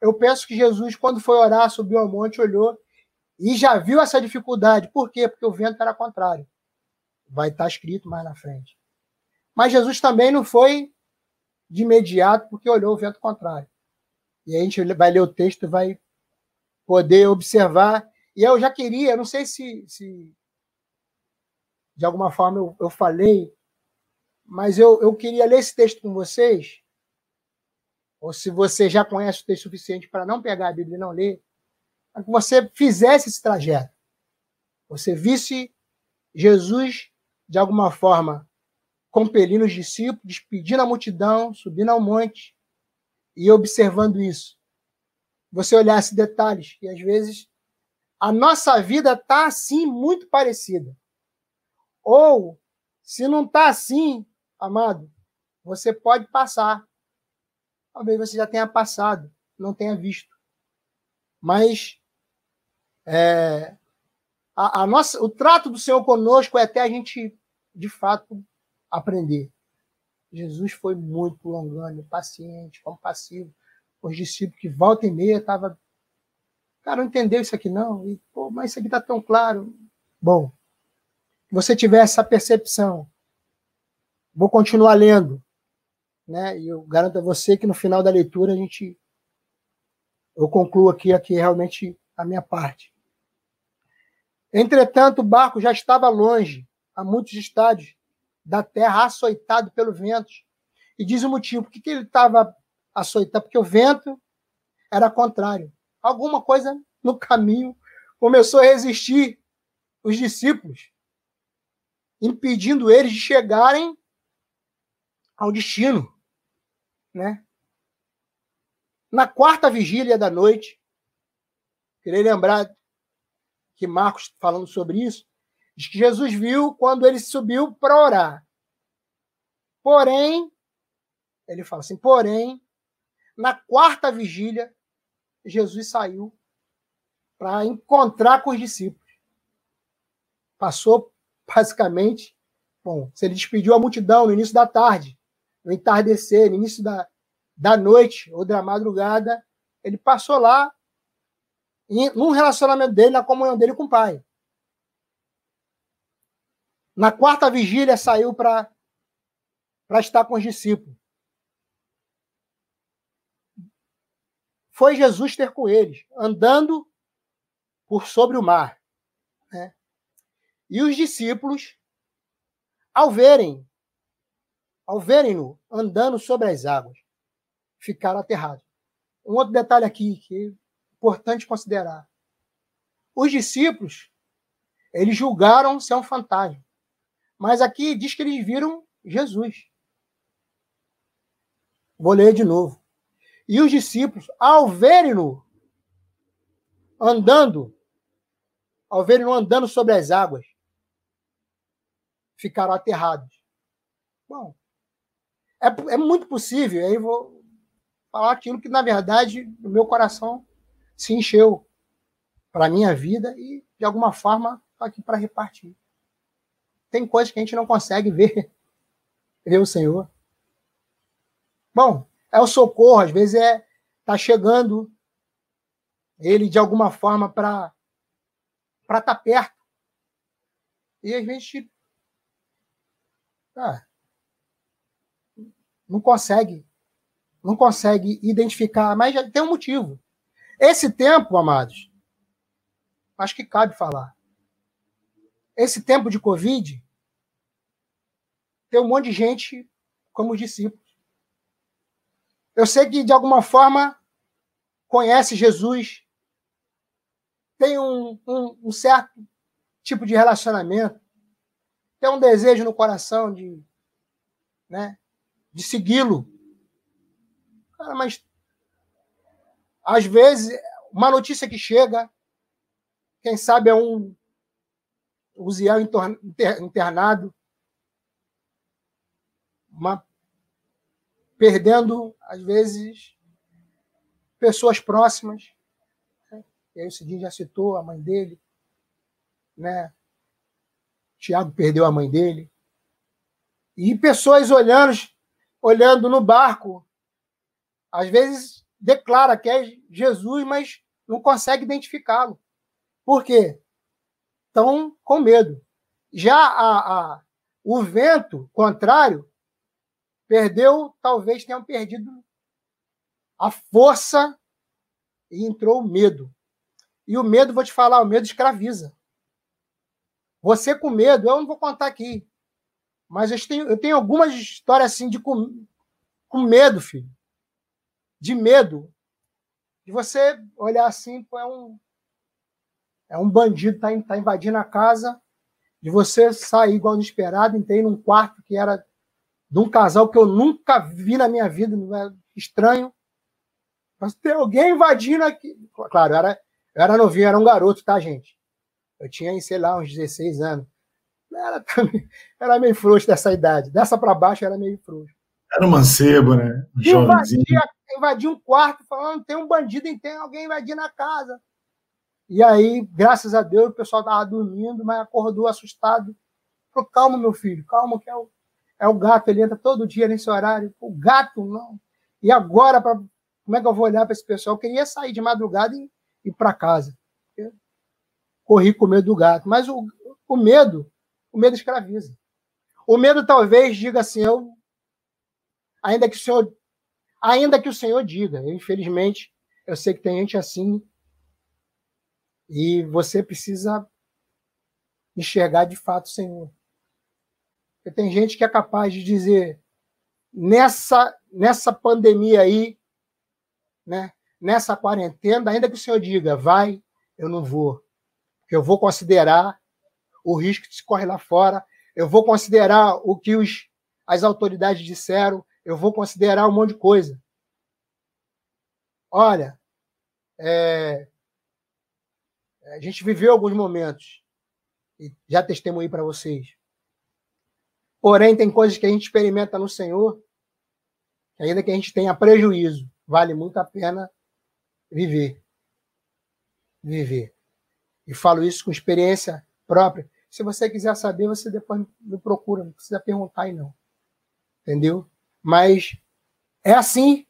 Eu penso que Jesus, quando foi orar, subiu ao monte, olhou e já viu essa dificuldade. Por quê? Porque o vento era contrário. Vai estar escrito mais na frente. Mas Jesus também não foi de imediato porque olhou o vento contrário. E a gente vai ler o texto e vai poder observar. E eu já queria, não sei se, se de alguma forma eu, eu falei, mas eu, eu queria ler esse texto com vocês, ou se você já conhece o texto suficiente para não pegar a Bíblia e não ler, para que você fizesse esse trajeto. Você visse Jesus, de alguma forma, compelindo os discípulos, despedindo a multidão, subindo ao monte e observando isso. Você olhasse detalhes, e às vezes a nossa vida está assim, muito parecida. Ou, se não está assim, amado, você pode passar. Talvez você já tenha passado, não tenha visto. Mas é, a, a, nossa, o trato do Senhor conosco é até a gente, de fato, aprender. Jesus foi muito longânimo, paciente, compassivo. Os discípulos que volta e meia estava. Cara, não entendeu isso aqui não? E, Pô, mas isso aqui está tão claro. Bom, você tiver essa percepção. Vou continuar lendo. Né? E eu garanto a você que no final da leitura a gente. Eu concluo aqui, aqui realmente a minha parte. Entretanto, o barco já estava longe, a muitos estádios, da terra açoitado pelo vento. E diz o motivo. Por que, ele estava açoitado? Porque o vento era contrário. Alguma coisa no caminho começou a resistir os discípulos, impedindo eles de chegarem ao destino, né? Na quarta vigília da noite, queria lembrar que Marcos falando sobre isso, que Jesus viu quando ele subiu para orar. Porém, ele fala assim: porém, na quarta vigília, Jesus saiu para encontrar com os discípulos. Passou basicamente, bom, se ele despediu a multidão no início da tarde, no entardecer, no início da, da noite ou da madrugada, ele passou lá num relacionamento dele, na comunhão dele com o Pai. Na quarta vigília saiu para estar com os discípulos. Foi Jesus ter com eles, andando por sobre o mar. Né? E os discípulos, ao verem, ao verem-no andando sobre as águas, ficaram aterrados. Um outro detalhe aqui que é importante considerar. Os discípulos, eles julgaram ser um fantasma. Mas aqui diz que eles viram Jesus. Vou ler de novo. E os discípulos, ao verem-no andando ao verem andando sobre as águas, ficaram aterrados. Bom, é, é muito possível, aí vou falar aquilo que, na verdade, no meu coração se encheu para a minha vida e, de alguma forma, estou aqui para repartir. Tem coisas que a gente não consegue ver, ver o Senhor. Bom, é o socorro, às vezes é tá chegando ele de alguma forma para para estar tá perto. E a gente ah, não consegue, não consegue identificar, mas já tem um motivo. Esse tempo, amados, acho que cabe falar. Esse tempo de Covid, tem um monte de gente como os discípulos. Eu sei que, de alguma forma, conhece Jesus, tem um, um, um certo tipo de relacionamento, tem um desejo no coração de, né, de segui-lo. Mas, às vezes, uma notícia que chega, quem sabe é um Uziel internado, uma, perdendo, às vezes, pessoas próximas. E aí o Cidinho já citou a mãe dele, né? Tiago perdeu a mãe dele. E pessoas olhando, olhando no barco, às vezes declara que é Jesus, mas não consegue identificá-lo. Por quê? Estão com medo. Já a, a, o vento contrário perdeu, talvez tenham perdido a força e entrou o medo. E o medo, vou te falar, o medo escraviza. Você com medo, eu não vou contar aqui. Mas eu tenho, eu tenho algumas histórias assim de com, com medo, filho. De medo. De você olhar assim, é um, é um bandido, tá, tá invadindo a casa, de você sair igual inesperado, entrei num quarto que era de um casal que eu nunca vi na minha vida, é estranho. Mas tem alguém invadindo aqui. Claro, era, eu era novinho, era um garoto, tá, gente? Eu tinha, sei lá, uns 16 anos. Era, era meio frouxo dessa idade. Dessa para baixo era meio frouxo. Era um mancebo, né? Um invadia, invadia um quarto falando: tem um bandido, tem alguém invadindo a casa. E aí, graças a Deus, o pessoal estava dormindo, mas acordou assustado. Falou: calma, meu filho, calma, que é o, é o gato, ele entra todo dia nesse horário. O gato, não. E agora, pra, como é que eu vou olhar para esse pessoal? Eu queria sair de madrugada e ir para casa. corri com medo do gato. Mas o, o medo, o medo escraviza. O medo talvez diga assim, eu, ainda que o Senhor, ainda que o Senhor diga, eu, infelizmente, eu sei que tem gente assim, e você precisa enxergar de fato o Senhor. Porque tem gente que é capaz de dizer, nessa, nessa pandemia aí, né, nessa quarentena, ainda que o senhor diga, vai, eu não vou. Porque eu vou considerar o risco que se corre lá fora, eu vou considerar o que os, as autoridades disseram, eu vou considerar um monte de coisa. Olha, é, a gente viveu alguns momentos, e já testemunhei para vocês. Porém, tem coisas que a gente experimenta no Senhor, que ainda que a gente tenha prejuízo, vale muito a pena viver. Viver. E falo isso com experiência própria. Se você quiser saber, você depois me procura, não precisa perguntar aí não. Entendeu? Mas é assim.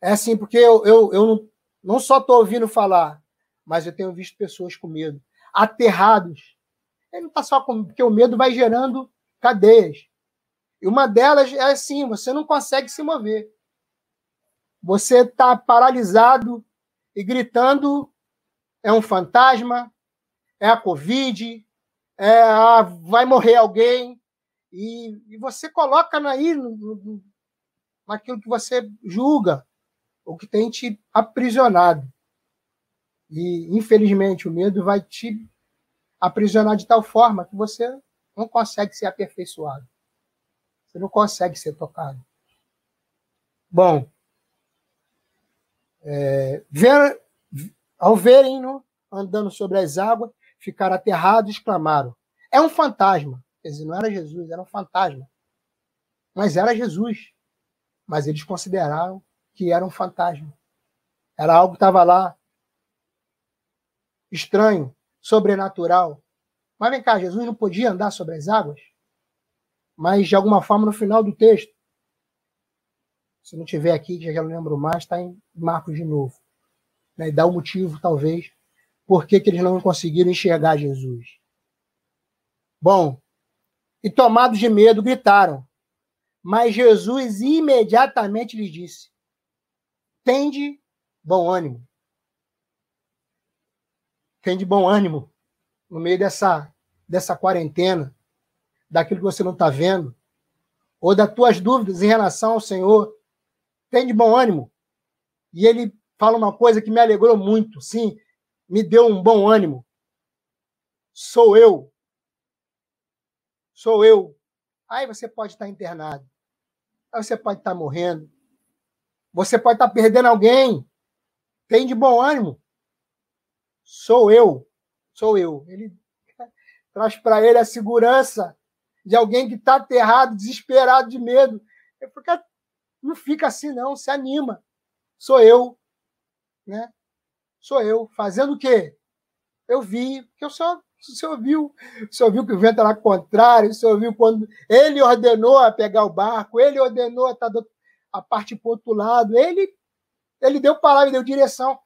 É assim, porque eu, eu, eu não, não só estou ouvindo falar, mas eu tenho visto pessoas com medo, aterrados. Ele não está só com. Porque o medo vai gerando cadeias. E uma delas é assim: você não consegue se mover. Você está paralisado e gritando: é um fantasma, é a Covid, é a, vai morrer alguém. E, e você coloca aí no, no, naquilo que você julga, o que tem te aprisionado. E, infelizmente, o medo vai te aprisionar de tal forma que você não consegue ser aperfeiçoado. Você não consegue ser tocado. Bom, é, ver, ao verem-no andando sobre as águas, ficaram aterrados e exclamaram: É um fantasma. Quer dizer, não era Jesus, era um fantasma. Mas era Jesus. Mas eles consideraram que era um fantasma. Era algo que estava lá, estranho, sobrenatural. Mas vem cá, Jesus não podia andar sobre as águas? Mas, de alguma forma, no final do texto, se não tiver aqui, já não lembro mais, está em Marcos de novo. Né? E dá o um motivo, talvez, por que, que eles não conseguiram enxergar Jesus. Bom, e tomados de medo, gritaram. Mas Jesus imediatamente lhes disse: Tende bom ânimo. Tende bom ânimo no meio dessa, dessa quarentena, daquilo que você não está vendo, ou das tuas dúvidas em relação ao Senhor. Tende bom ânimo. E ele fala uma coisa que me alegrou muito, sim, me deu um bom ânimo. Sou eu. Sou eu. Aí você pode estar internado. Aí você pode estar morrendo. Você pode estar perdendo alguém. Tem de bom ânimo. Sou eu. Sou eu. Ele traz para ele a segurança de alguém que está aterrado, desesperado de medo. É porque não fica assim, não. Se anima. Sou eu. Né? Sou eu. Fazendo o quê? Eu vi, que o senhor, o senhor viu, o senhor viu que o vento era contrário, o senhor viu quando ele ordenou a pegar o barco, ele ordenou a, tá a partir para outro lado, ele, ele deu palavra, deu direção.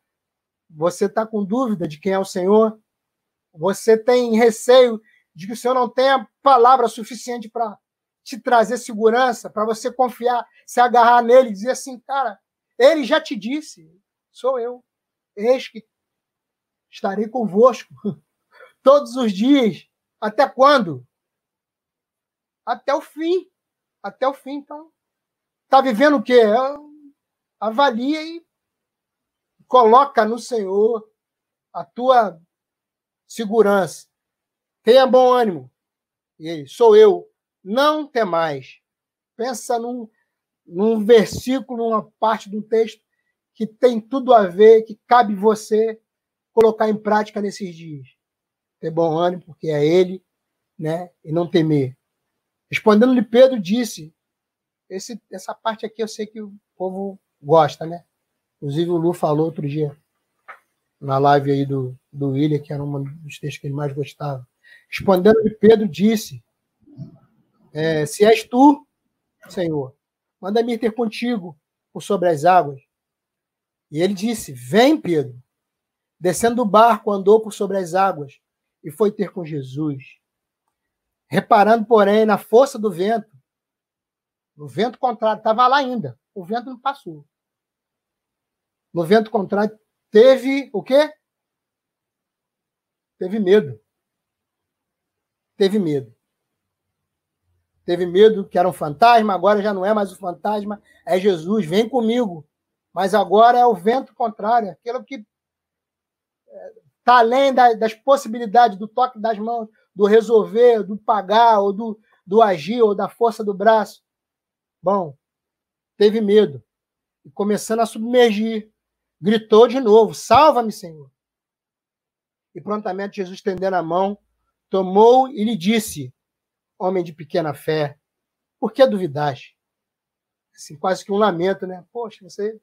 Você está com dúvida de quem é o Senhor? Você tem receio de que o Senhor não tenha palavra suficiente para te trazer segurança, para você confiar, se agarrar nele e dizer assim, cara, ele já te disse, sou eu. Eis que estarei convosco todos os dias. Até quando? Até o fim. Até o fim, então. Está vivendo o quê? Avalia e coloca no Senhor a tua segurança. Tenha bom ânimo. E ele, sou eu. Não temais. Pensa num, num versículo, numa parte do texto que tem tudo a ver, que cabe você colocar em prática nesses dias. Ter bom ânimo, porque é ele, né? E não temer. Respondendo-lhe, Pedro disse: esse, essa parte aqui eu sei que o povo gosta, né? Inclusive o Lu falou outro dia, na live aí do, do William, que era um dos textos que ele mais gostava. Respondendo-lhe, Pedro disse: é, Se és tu, Senhor, manda-me ter contigo por sobre as águas. E ele disse: Vem, Pedro. Descendo do barco, andou por sobre as águas e foi ter com Jesus. Reparando, porém, na força do vento, no vento contrário, estava lá ainda, o vento não passou. No vento contrário, teve o quê? Teve medo. Teve medo. Teve medo que era um fantasma, agora já não é mais o fantasma, é Jesus, vem comigo. Mas agora é o vento contrário, aquilo que é, está além da, das possibilidades do toque das mãos, do resolver, do pagar, ou do, do agir, ou da força do braço. Bom, teve medo. E começando a submergir, gritou de novo: Salva-me, Senhor. E prontamente Jesus, estendendo a mão, tomou e lhe disse: Homem de pequena fé, por que duvidaste? Assim, quase que um lamento, né? Poxa, você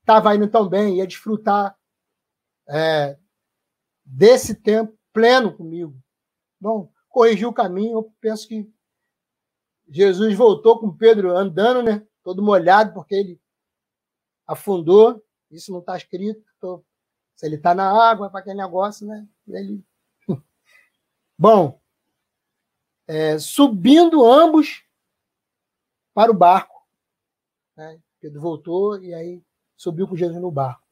estava indo tão bem, ia desfrutar é, desse tempo pleno comigo. Bom, corrigiu o caminho, eu penso que Jesus voltou com Pedro andando, né? Todo molhado, porque ele afundou. Isso não está escrito. Se ele está na água, para aquele negócio, né? Ele... Bom, é, subindo ambos para o barco. Né? Pedro voltou e aí subiu com Jesus no barco.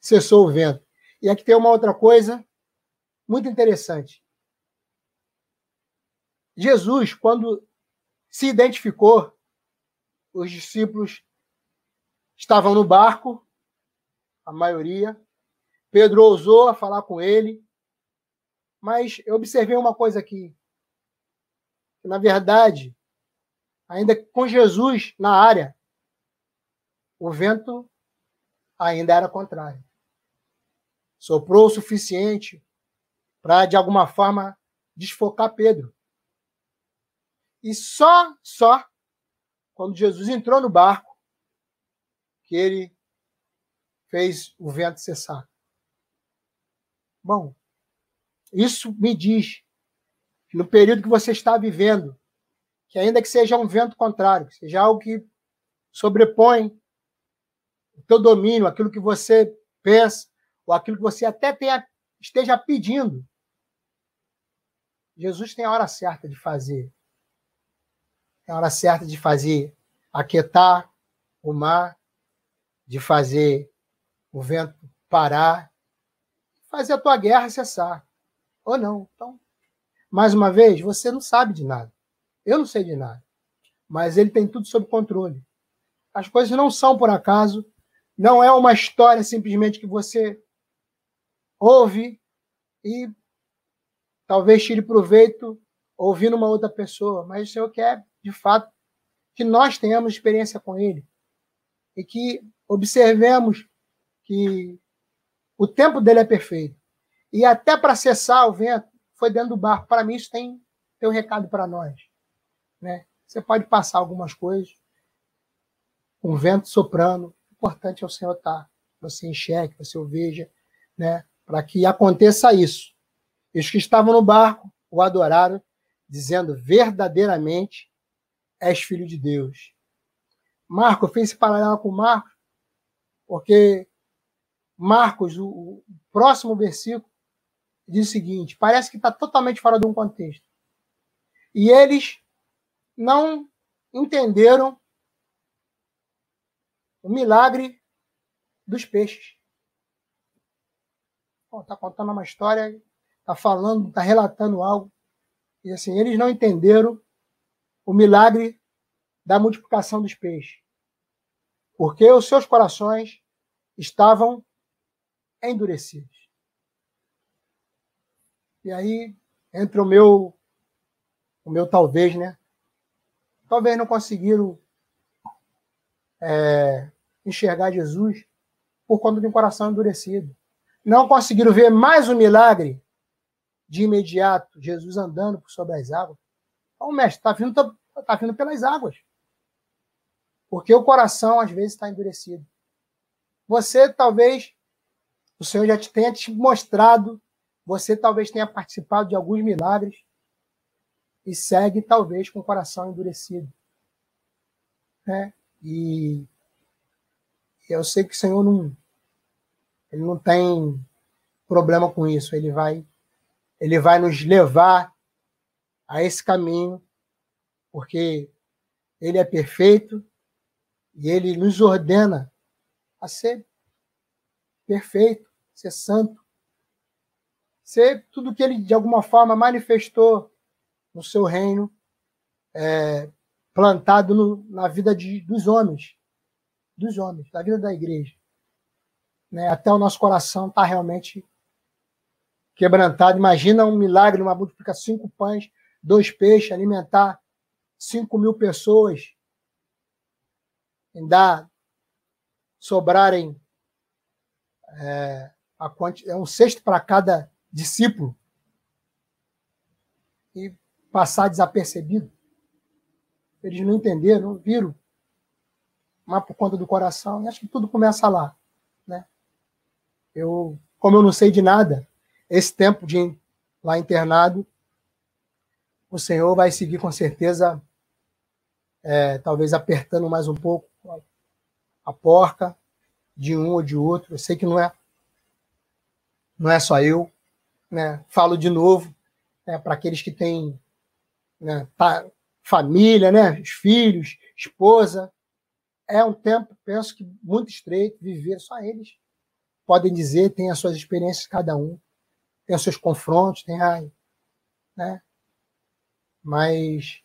Cessou o vento. E aqui tem uma outra coisa muito interessante. Jesus, quando se identificou, os discípulos estavam no barco, a maioria. Pedro ousou a falar com ele, mas eu observei uma coisa aqui. Na verdade, ainda com Jesus na área, o vento ainda era contrário soprou o suficiente para, de alguma forma, desfocar Pedro. E só, só, quando Jesus entrou no barco, que ele fez o vento cessar. Bom, isso me diz que no período que você está vivendo, que ainda que seja um vento contrário, que seja algo que sobrepõe o teu domínio, aquilo que você pensa, ou aquilo que você até tenha, esteja pedindo. Jesus tem a hora certa de fazer. Tem a hora certa de fazer aquietar o mar, de fazer o vento parar, fazer a tua guerra cessar. Ou não. Então, mais uma vez, você não sabe de nada. Eu não sei de nada. Mas ele tem tudo sob controle. As coisas não são por acaso. Não é uma história simplesmente que você ouve e talvez tire proveito ouvindo uma outra pessoa, mas o Senhor quer, de fato, que nós tenhamos experiência com Ele e que observemos que o tempo dele é perfeito. E até para cessar o vento, foi dentro do barco. Para mim, isso tem, tem um recado para nós. Né? Você pode passar algumas coisas o vento soprando. O importante é o Senhor estar, tá, você enxergue, você o veja, né? para que aconteça isso. E os que estavam no barco o adoraram, dizendo verdadeiramente és filho de Deus. Marco, eu fiz esse paralelo com Marcos, porque Marcos, o, o próximo versículo, diz o seguinte: parece que está totalmente fora de um contexto. E eles não entenderam o milagre dos peixes está contando uma história, está falando, está relatando algo. E assim, eles não entenderam o milagre da multiplicação dos peixes. Porque os seus corações estavam endurecidos. E aí entra o meu, o meu talvez, né? Talvez não conseguiram é, enxergar Jesus por conta de um coração endurecido não conseguiram ver mais um milagre de imediato, Jesus andando por sobre as águas. Então, mestre, está vindo, tá, tá vindo pelas águas. Porque o coração, às vezes, está endurecido. Você, talvez, o Senhor já te tenha te mostrado, você talvez tenha participado de alguns milagres e segue, talvez, com o coração endurecido. Né? E eu sei que o Senhor não, ele não tem problema com isso. Ele vai, ele vai nos levar a esse caminho, porque ele é perfeito e ele nos ordena a ser perfeito, ser santo, ser tudo que ele de alguma forma manifestou no seu reino, é, plantado no, na vida de, dos homens, dos homens, da vida da igreja. né, até o nosso coração está realmente quebrantado. Imagina um milagre, uma multiplicar cinco pães, dois peixes, alimentar cinco mil pessoas, ainda sobrarem é, quanti, é um cesto para cada discípulo e passar desapercebido. Eles não entenderam, não viram, mas por conta do coração. E acho que tudo começa lá, né? Eu, como eu não sei de nada, esse tempo de lá internado, o Senhor vai seguir com certeza, é, talvez apertando mais um pouco a porca de um ou de outro. Eu sei que não é, não é só eu, né? Falo de novo, né, para aqueles que têm né, família, né, os filhos, esposa. É um tempo, penso que muito estreito, viver só eles podem dizer, tem as suas experiências cada um tem os seus confrontos, tem a. Né? Mas,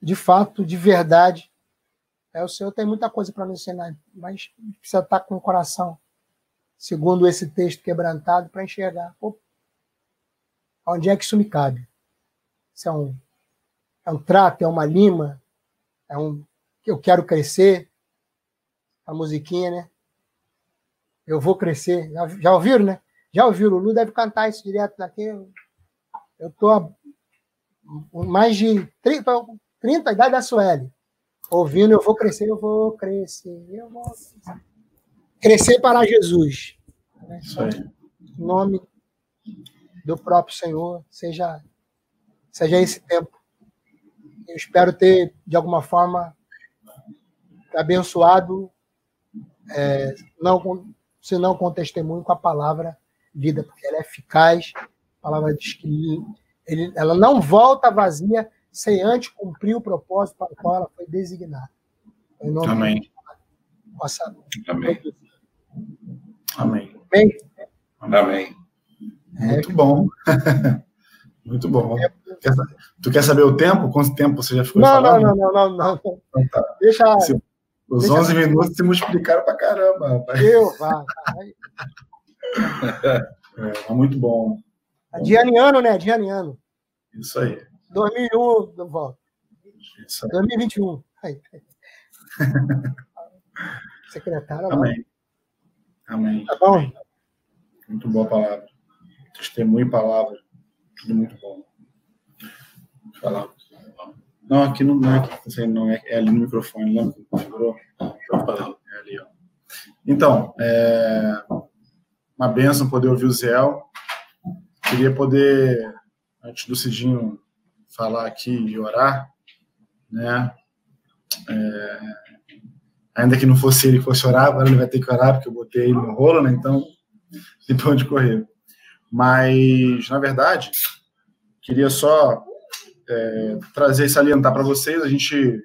de fato, de verdade, é, o Senhor tem muita coisa para nos ensinar, mas precisa estar com o coração, segundo esse texto quebrantado, para enxergar. Pô, onde é que isso me cabe? Se é um, é um trato, é uma lima, é um. Eu quero crescer. A musiquinha, né? Eu vou crescer. Já, já ouviram, né? Já ouviu? O Lulu deve cantar isso direto daqui. Eu estou mais de 30, 30 idade da Sueli. Ouvindo, eu vou crescer, eu vou crescer, eu vou crescer para Jesus. Em nome do próprio Senhor, seja, seja esse tempo. Eu espero ter, de alguma forma, abençoado, é, não, se não com testemunho, com a palavra vida, porque ela é eficaz. A palavra diz que ele, ela não volta vazia sem antes cumprir o propósito para o qual ela foi designada. Amém. Possa Amém. Amém. Amém. Amém. Muito bom. Muito bom. tu quer saber o tempo? Quanto tempo você já ficou não, falando? Não, não, não, não, não. Então, tá. Deixa. Se, os deixa 11 minutos se multiplicaram para caramba, rapaz. Eu, vai. É, é muito bom. Dianiano, né? Dianiano. Isso aí. 2001, não volta. Aí. 2021. Aí. Secretário. Amém. Amém. Tá bom? Muito boa palavra. Testemunho e palavra. Tudo muito bom. Vou falar. Não, aqui não, é aqui, não é, é ali no microfone, lembra que configurou? É ali, ó. Então, é, uma benção poder ouvir o Zéu. Queria poder, antes do Cidinho falar aqui e orar, né? É, ainda que não fosse ele que fosse orar, agora ele vai ter que orar, porque eu botei ele no rolo, né? Então, tem para onde correr. Mas, na verdade, queria só é, trazer e salientar para vocês, a gente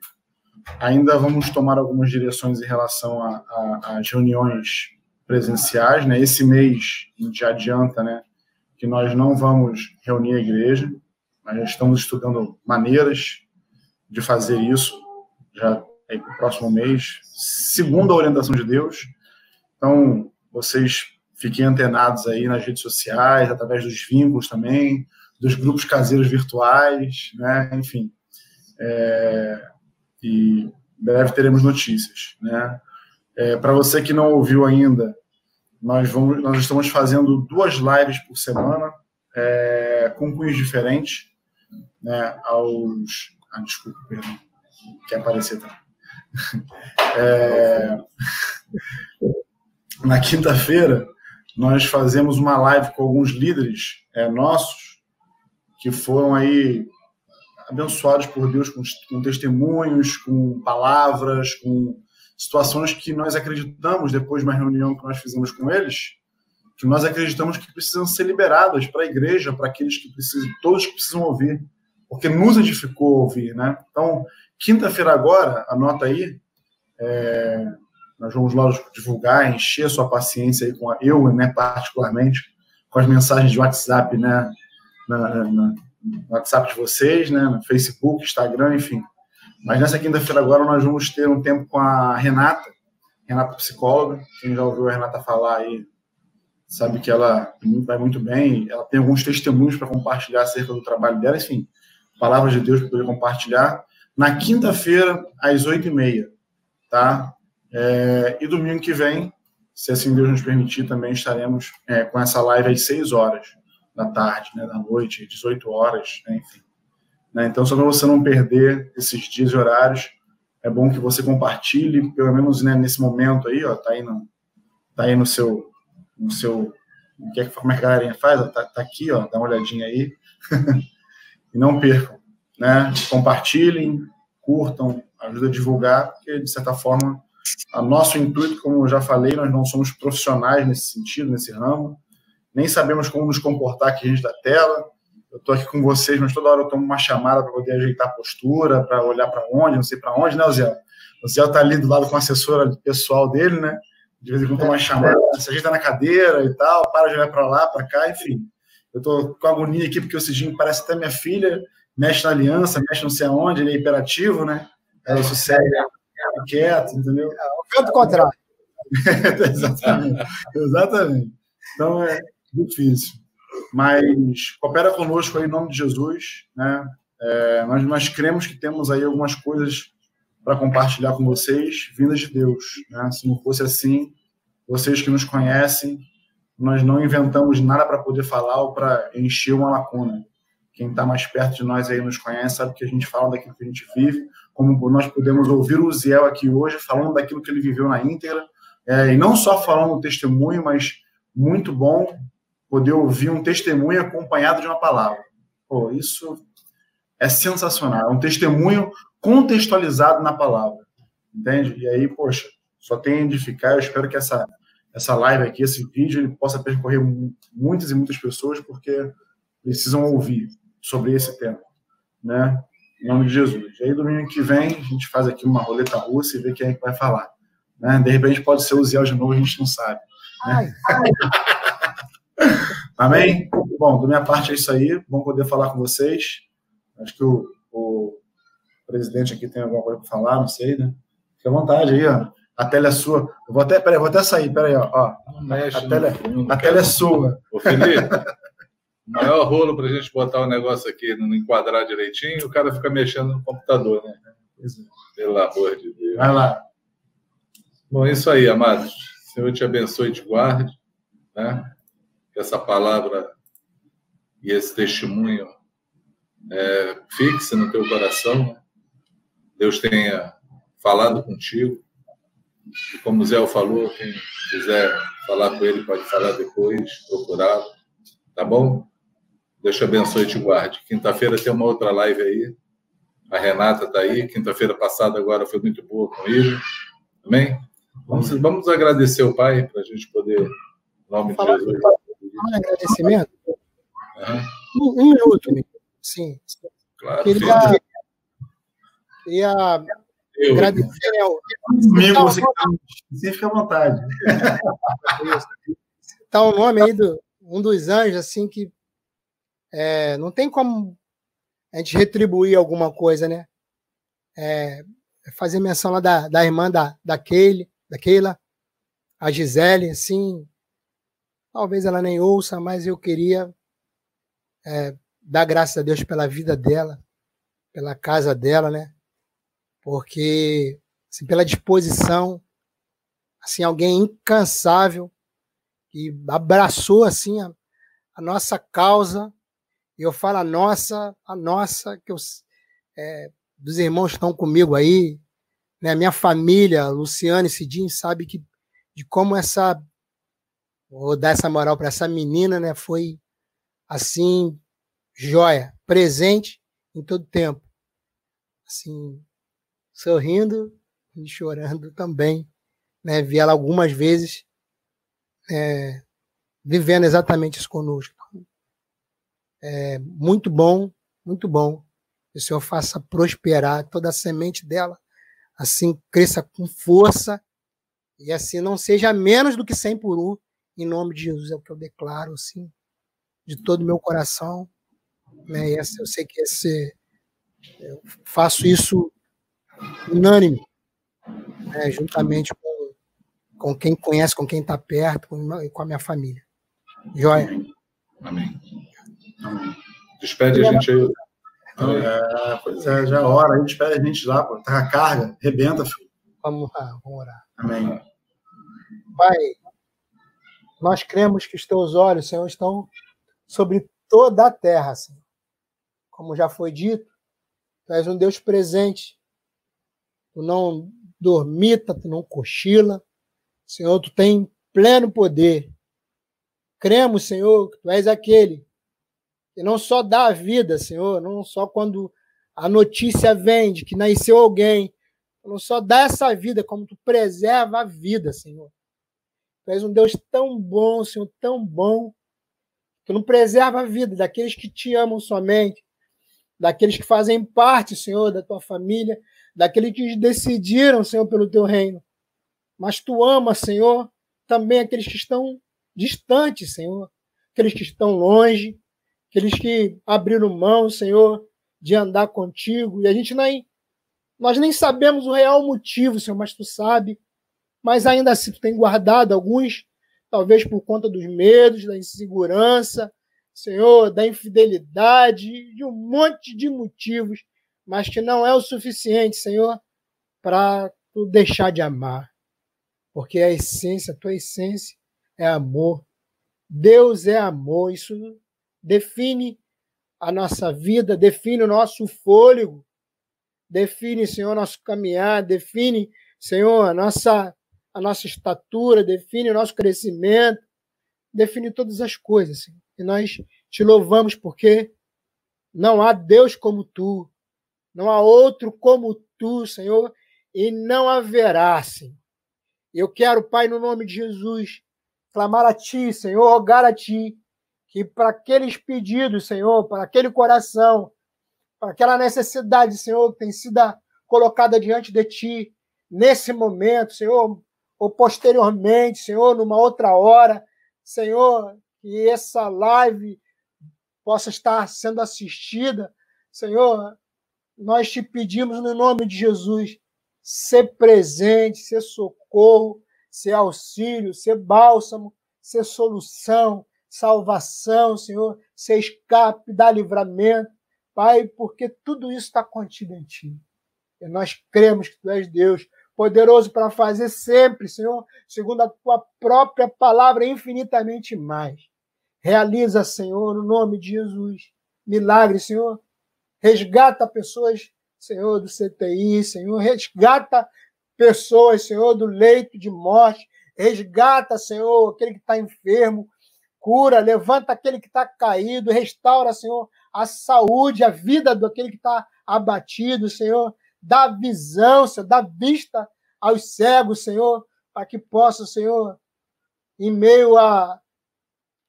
ainda vamos tomar algumas direções em relação às reuniões presenciais, né? Esse mês a gente adianta, né, que nós não vamos reunir a igreja, mas estamos estudando maneiras de fazer isso já aí para o próximo mês, segundo a orientação de Deus. Então, vocês fiquem antenados aí nas redes sociais, através dos vínculos também, dos grupos caseiros virtuais, né? Enfim. É... E breve teremos notícias, né? É, para você que não ouviu ainda, nós, vamos, nós estamos fazendo duas lives por semana, é, com cunhos diferentes, né, aos... Ah, desculpa, perdão. Quer aparecer também. É, na quinta-feira, nós fazemos uma live com alguns líderes é, nossos que foram aí abençoados por Deus com, com testemunhos, com palavras, com situações que nós acreditamos, depois de uma reunião que nós fizemos com eles, que nós acreditamos que precisam ser liberadas para a igreja, para aqueles que precisam, todos que precisam ouvir, porque nos edificou ouvir, né? Então, quinta-feira agora, anota aí, é, nós vamos lá divulgar, encher sua paciência aí com a, eu, né, particularmente, com as mensagens de WhatsApp, né, na, na, no WhatsApp de vocês, né, no Facebook, Instagram, enfim. Mas nessa quinta-feira agora nós vamos ter um tempo com a Renata, Renata psicóloga, quem já ouviu a Renata falar aí sabe que ela vai muito bem, ela tem alguns testemunhos para compartilhar acerca do trabalho dela, enfim, palavras de Deus para poder compartilhar. Na quinta-feira, às oito e meia, tá? É, e domingo que vem, se assim Deus nos permitir, também estaremos é, com essa live às seis horas da tarde, né, da noite, 18 horas, né, enfim. Né, então, só para você não perder esses dias e horários, é bom que você compartilhe, pelo menos né, nesse momento aí, ó, tá aí no, tá aí no seu, no seu, como é que a galerinha faz? Ó, tá, tá aqui, ó, dá uma olhadinha aí, e não percam, né? Compartilhem, curtam, ajuda a divulgar, porque de certa forma, o nosso intuito, como eu já falei, nós não somos profissionais nesse sentido, nesse ramo, nem sabemos como nos comportar aqui diante da tela. Eu estou aqui com vocês, mas toda hora eu tomo uma chamada para poder ajeitar a postura, para olhar para onde, não sei para onde, né, Zé? O Zé está ali do lado com a assessora pessoal dele, né? De vez em quando toma uma chamada, se ajeita na cadeira e tal, para de olhar para lá, para cá, enfim. Eu estou com agonia aqui porque o Cidinho parece até minha filha, mexe na aliança, mexe não sei aonde, ele é hiperativo, né? Aí isso segue quieto, entendeu? É, o contrário. exatamente. exatamente. Então é difícil. Mas coopera conosco aí em nome de Jesus, né? É, nós, nós cremos que temos aí algumas coisas para compartilhar com vocês, vindas de Deus. Né? Se não fosse assim, vocês que nos conhecem, nós não inventamos nada para poder falar ou para encher uma lacuna. Quem está mais perto de nós aí nos conhece, sabe que a gente fala daquilo que a gente vive, como nós podemos ouvir o Ziel aqui hoje falando daquilo que ele viveu na íntegra, é, e não só falando o testemunho, mas muito bom poder ouvir um testemunho acompanhado de uma palavra. Pô, isso é sensacional. É um testemunho contextualizado na palavra. Entende? E aí, poxa, só tem a edificar. Eu espero que essa, essa live aqui, esse vídeo, ele possa percorrer muitas e muitas pessoas, porque precisam ouvir sobre esse tema. Né? Em nome de Jesus. E aí, domingo que vem, a gente faz aqui uma roleta russa e vê quem é que vai falar. Né? De repente pode ser o Ziel de novo, a gente não sabe. Né? Ai, ai. Amém? Bom, da minha parte é isso aí. Vamos poder falar com vocês. Acho que o, o presidente aqui tem alguma coisa para falar, não sei, né? Fique à vontade aí, ó. A tela é sua. Eu vou até, peraí, vou até sair, peraí, ó. ó. a tela, fundo, a tela é sua. Ô, Felipe, o maior rolo para a gente botar o negócio aqui, não enquadrar direitinho, o cara fica mexendo no computador, né? Pelo amor de Deus. Vai lá. Bom, é isso aí, amados. Senhor te abençoe e te guarde, né? Que essa palavra e esse testemunho é, fixe no teu coração. Deus tenha falado contigo. E como o Zé falou, quem quiser falar com ele pode falar depois, procurá-lo. Tá bom? Deus te abençoe e te guarde. Quinta-feira tem uma outra live aí. A Renata está aí. Quinta-feira passada agora foi muito boa com ele. Amém? Vamos, vamos agradecer o Pai para a gente poder, em nome de Jesus. Um agradecimento? Uhum. Um, um minuto, sim. Claro. Queria, queria eu, agradecer. Né, Comigo, você, você fica à vontade. Está o nome aí do um dos anjos, assim, que é, não tem como a gente retribuir alguma coisa, né? É, fazer menção lá da, da irmã da, da, Keile, da Keila, a Gisele, assim, talvez ela nem ouça, mas eu queria é, dar graças a Deus pela vida dela, pela casa dela, né? Porque, assim, pela disposição, assim, alguém incansável, que abraçou, assim, a, a nossa causa, e eu falo a nossa, a nossa, que eu, é, dos irmãos que estão comigo aí, né? Minha família, Luciano e Cidinho, sabe que de como essa vou dar essa moral para essa menina, né? Foi assim joia, presente em todo tempo, assim sorrindo e chorando também, né? Vi ela algumas vezes é, vivendo exatamente isso conosco. É muito bom, muito bom que o Senhor faça prosperar toda a semente dela, assim cresça com força e assim não seja menos do que 100 por um, em nome de Jesus, é o que eu declaro, assim, de todo o meu coração. Né? E eu sei que esse, eu faço isso unânime, né? juntamente com, com quem conhece, com quem está perto, com, com a minha família. Joia? Amém. Amém. Despede a gente aí. É, pois é, já é hora. A gente despede a gente lá, pô. Tá a carga, rebenta, filho. Vamos lá, vamos orar. Amém. Pai, nós cremos que os teus olhos, Senhor, estão sobre toda a terra, Senhor. Como já foi dito, tu és um Deus presente. Tu não dormita, tu não cochila. Senhor, tu tem pleno poder. Cremos, Senhor, que tu és aquele que não só dá a vida, Senhor, não só quando a notícia vem de que nasceu alguém, não só dá essa vida, como tu preserva a vida, Senhor. Tu és um Deus tão bom, Senhor, tão bom, que não preserva a vida daqueles que te amam somente, daqueles que fazem parte, Senhor, da tua família, daqueles que decidiram, Senhor, pelo teu reino. Mas tu ama, Senhor, também aqueles que estão distantes, Senhor, aqueles que estão longe, aqueles que abriram mão, Senhor, de andar contigo. E a gente nem, nós nem sabemos o real motivo, Senhor, mas tu sabe. Mas ainda assim, tu tem guardado alguns, talvez por conta dos medos, da insegurança, Senhor, da infidelidade, de um monte de motivos, mas que não é o suficiente, Senhor, para tu deixar de amar. Porque a essência, a tua essência é amor. Deus é amor. Isso define a nossa vida, define o nosso fôlego, define, Senhor, nosso caminhar, define, Senhor, a nossa, a nossa estatura, define o nosso crescimento, define todas as coisas. Senhor. E nós te louvamos porque não há Deus como tu, não há outro como tu, Senhor, e não haverá, Senhor. Eu quero, Pai, no nome de Jesus, clamar a Ti, Senhor, rogar a Ti, que para aqueles pedidos, Senhor, para aquele coração, para aquela necessidade, Senhor, que tem sido colocada diante de Ti, nesse momento, Senhor, ou posteriormente, Senhor, numa outra hora, Senhor, que essa live possa estar sendo assistida, Senhor, nós te pedimos no nome de Jesus, ser presente, ser socorro, ser auxílio, ser bálsamo, ser solução, salvação, Senhor, ser escape, dar livramento, Pai, porque tudo isso está contido em Ti. E nós cremos que Tu és Deus, poderoso para fazer sempre, Senhor, segundo a Tua própria palavra, infinitamente mais. Realiza, Senhor, no nome de Jesus, milagre, Senhor. Resgata pessoas, Senhor, do CTI, Senhor. Resgata pessoas, Senhor, do leito de morte. Resgata, Senhor, aquele que está enfermo cura, levanta aquele que está caído, restaura, Senhor, a saúde, a vida daquele que está abatido, Senhor. Dá visão, Senhor, dá vista aos cegos, Senhor, para que possa, Senhor, em meio a,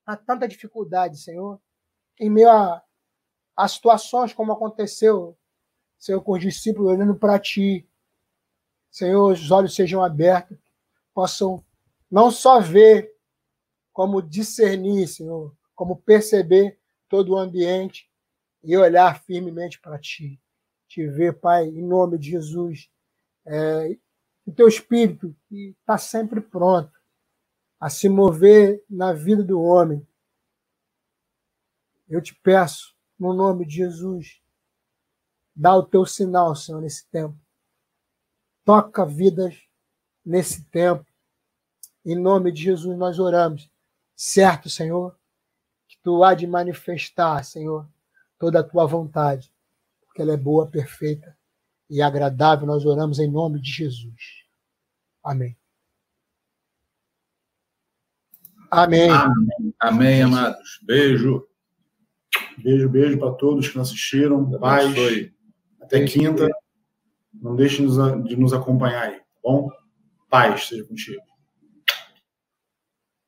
a tanta dificuldade, Senhor, em meio a, a situações como aconteceu, Senhor, com os discípulos olhando para Ti, Senhor, os olhos sejam abertos, possam não só ver, como discernir, Senhor, como perceber todo o ambiente e olhar firmemente para Ti. Te ver, Pai, em nome de Jesus. É, o Teu Espírito está sempre pronto a se mover na vida do homem. Eu te peço, no nome de Jesus, dá o Teu sinal, Senhor, nesse tempo. Toca vidas nesse tempo. Em nome de Jesus nós oramos certo, Senhor, que tu há de manifestar, Senhor, toda a tua vontade, porque ela é boa, perfeita e agradável. Nós oramos em nome de Jesus. Amém. Amém. Amém, Amém amados. Beijo. Beijo, beijo para todos que nos assistiram. Paz. Até quinta. Não deixe de nos acompanhar aí, tá bom? Paz seja contigo.